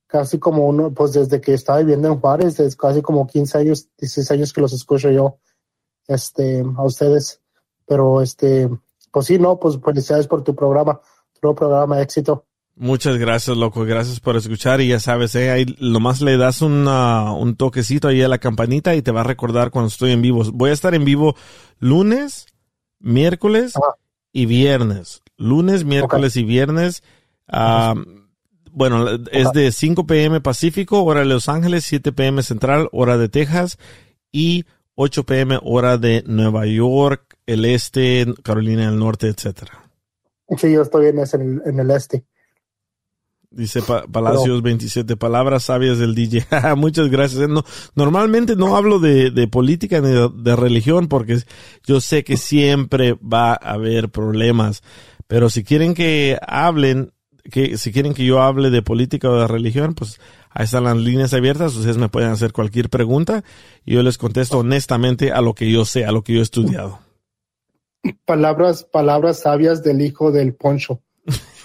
casi como uno, pues desde que estaba viviendo en Juárez, desde casi como 15 años, 16 años que los escucho yo, este, a ustedes, pero este, pues sí, no, pues felicidades por tu programa, tu nuevo programa, éxito. Muchas gracias, loco. Gracias por escuchar. Y ya sabes, eh, ahí nomás le das una- un toquecito ahí a la campanita y te va a recordar cuando estoy en vivo. Voy a estar en vivo lunes, miércoles y viernes. Lunes, miércoles y viernes. Bueno, es de 5 p.m. Pacífico, hora de Los Ángeles, 7 p.m. Central, hora de Texas y 8 p.m. hora de Nueva York, el este, Carolina del Norte, etcétera. Sí, yo estoy ese- en el este. Dice Pa- Palacios 27, palabras sabias del DJ. Muchas gracias. No, normalmente no hablo de, de política ni de, de religión porque yo sé que siempre va a haber problemas. Pero si quieren que hablen, que si quieren que yo hable de política o de religión, pues ahí están las líneas abiertas. Ustedes me pueden hacer cualquier pregunta y yo les contesto honestamente a lo que yo sé, a lo que yo he estudiado. Palabras, palabras sabias del hijo del poncho.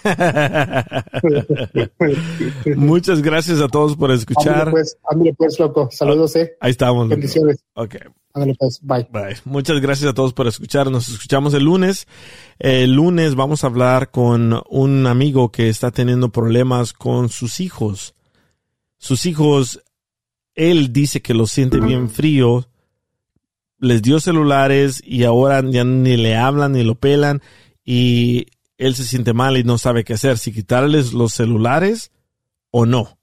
Muchas gracias a todos por escuchar. Ándale pues, ándale pues, loco. Saludos, eh. Ahí estamos. loco. Bendiciones. Ok. Ándale pues, bye. Bye. Muchas gracias a todos por escuchar. Nos escuchamos el lunes. El lunes vamos a hablar con un amigo que está teniendo problemas con sus hijos. Sus hijos, él dice que los siente bien frío. Les dio celulares y ahora ya ni le hablan ni lo pelan y él se siente mal y no sabe qué hacer, si quitarles los celulares o no.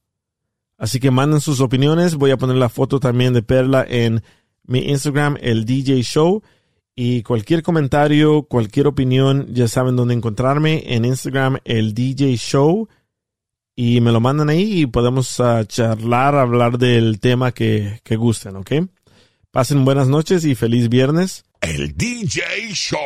Así que manden sus opiniones. Voy a poner la foto también de Perla en mi Instagram, el DJ Show. Y cualquier comentario, cualquier opinión, ya saben dónde encontrarme. En Instagram, el DJ Show. Y me lo mandan ahí y podemos ah, charlar, hablar del tema que, que gusten, ¿ok? Pasen buenas noches y feliz viernes. El DJ Show.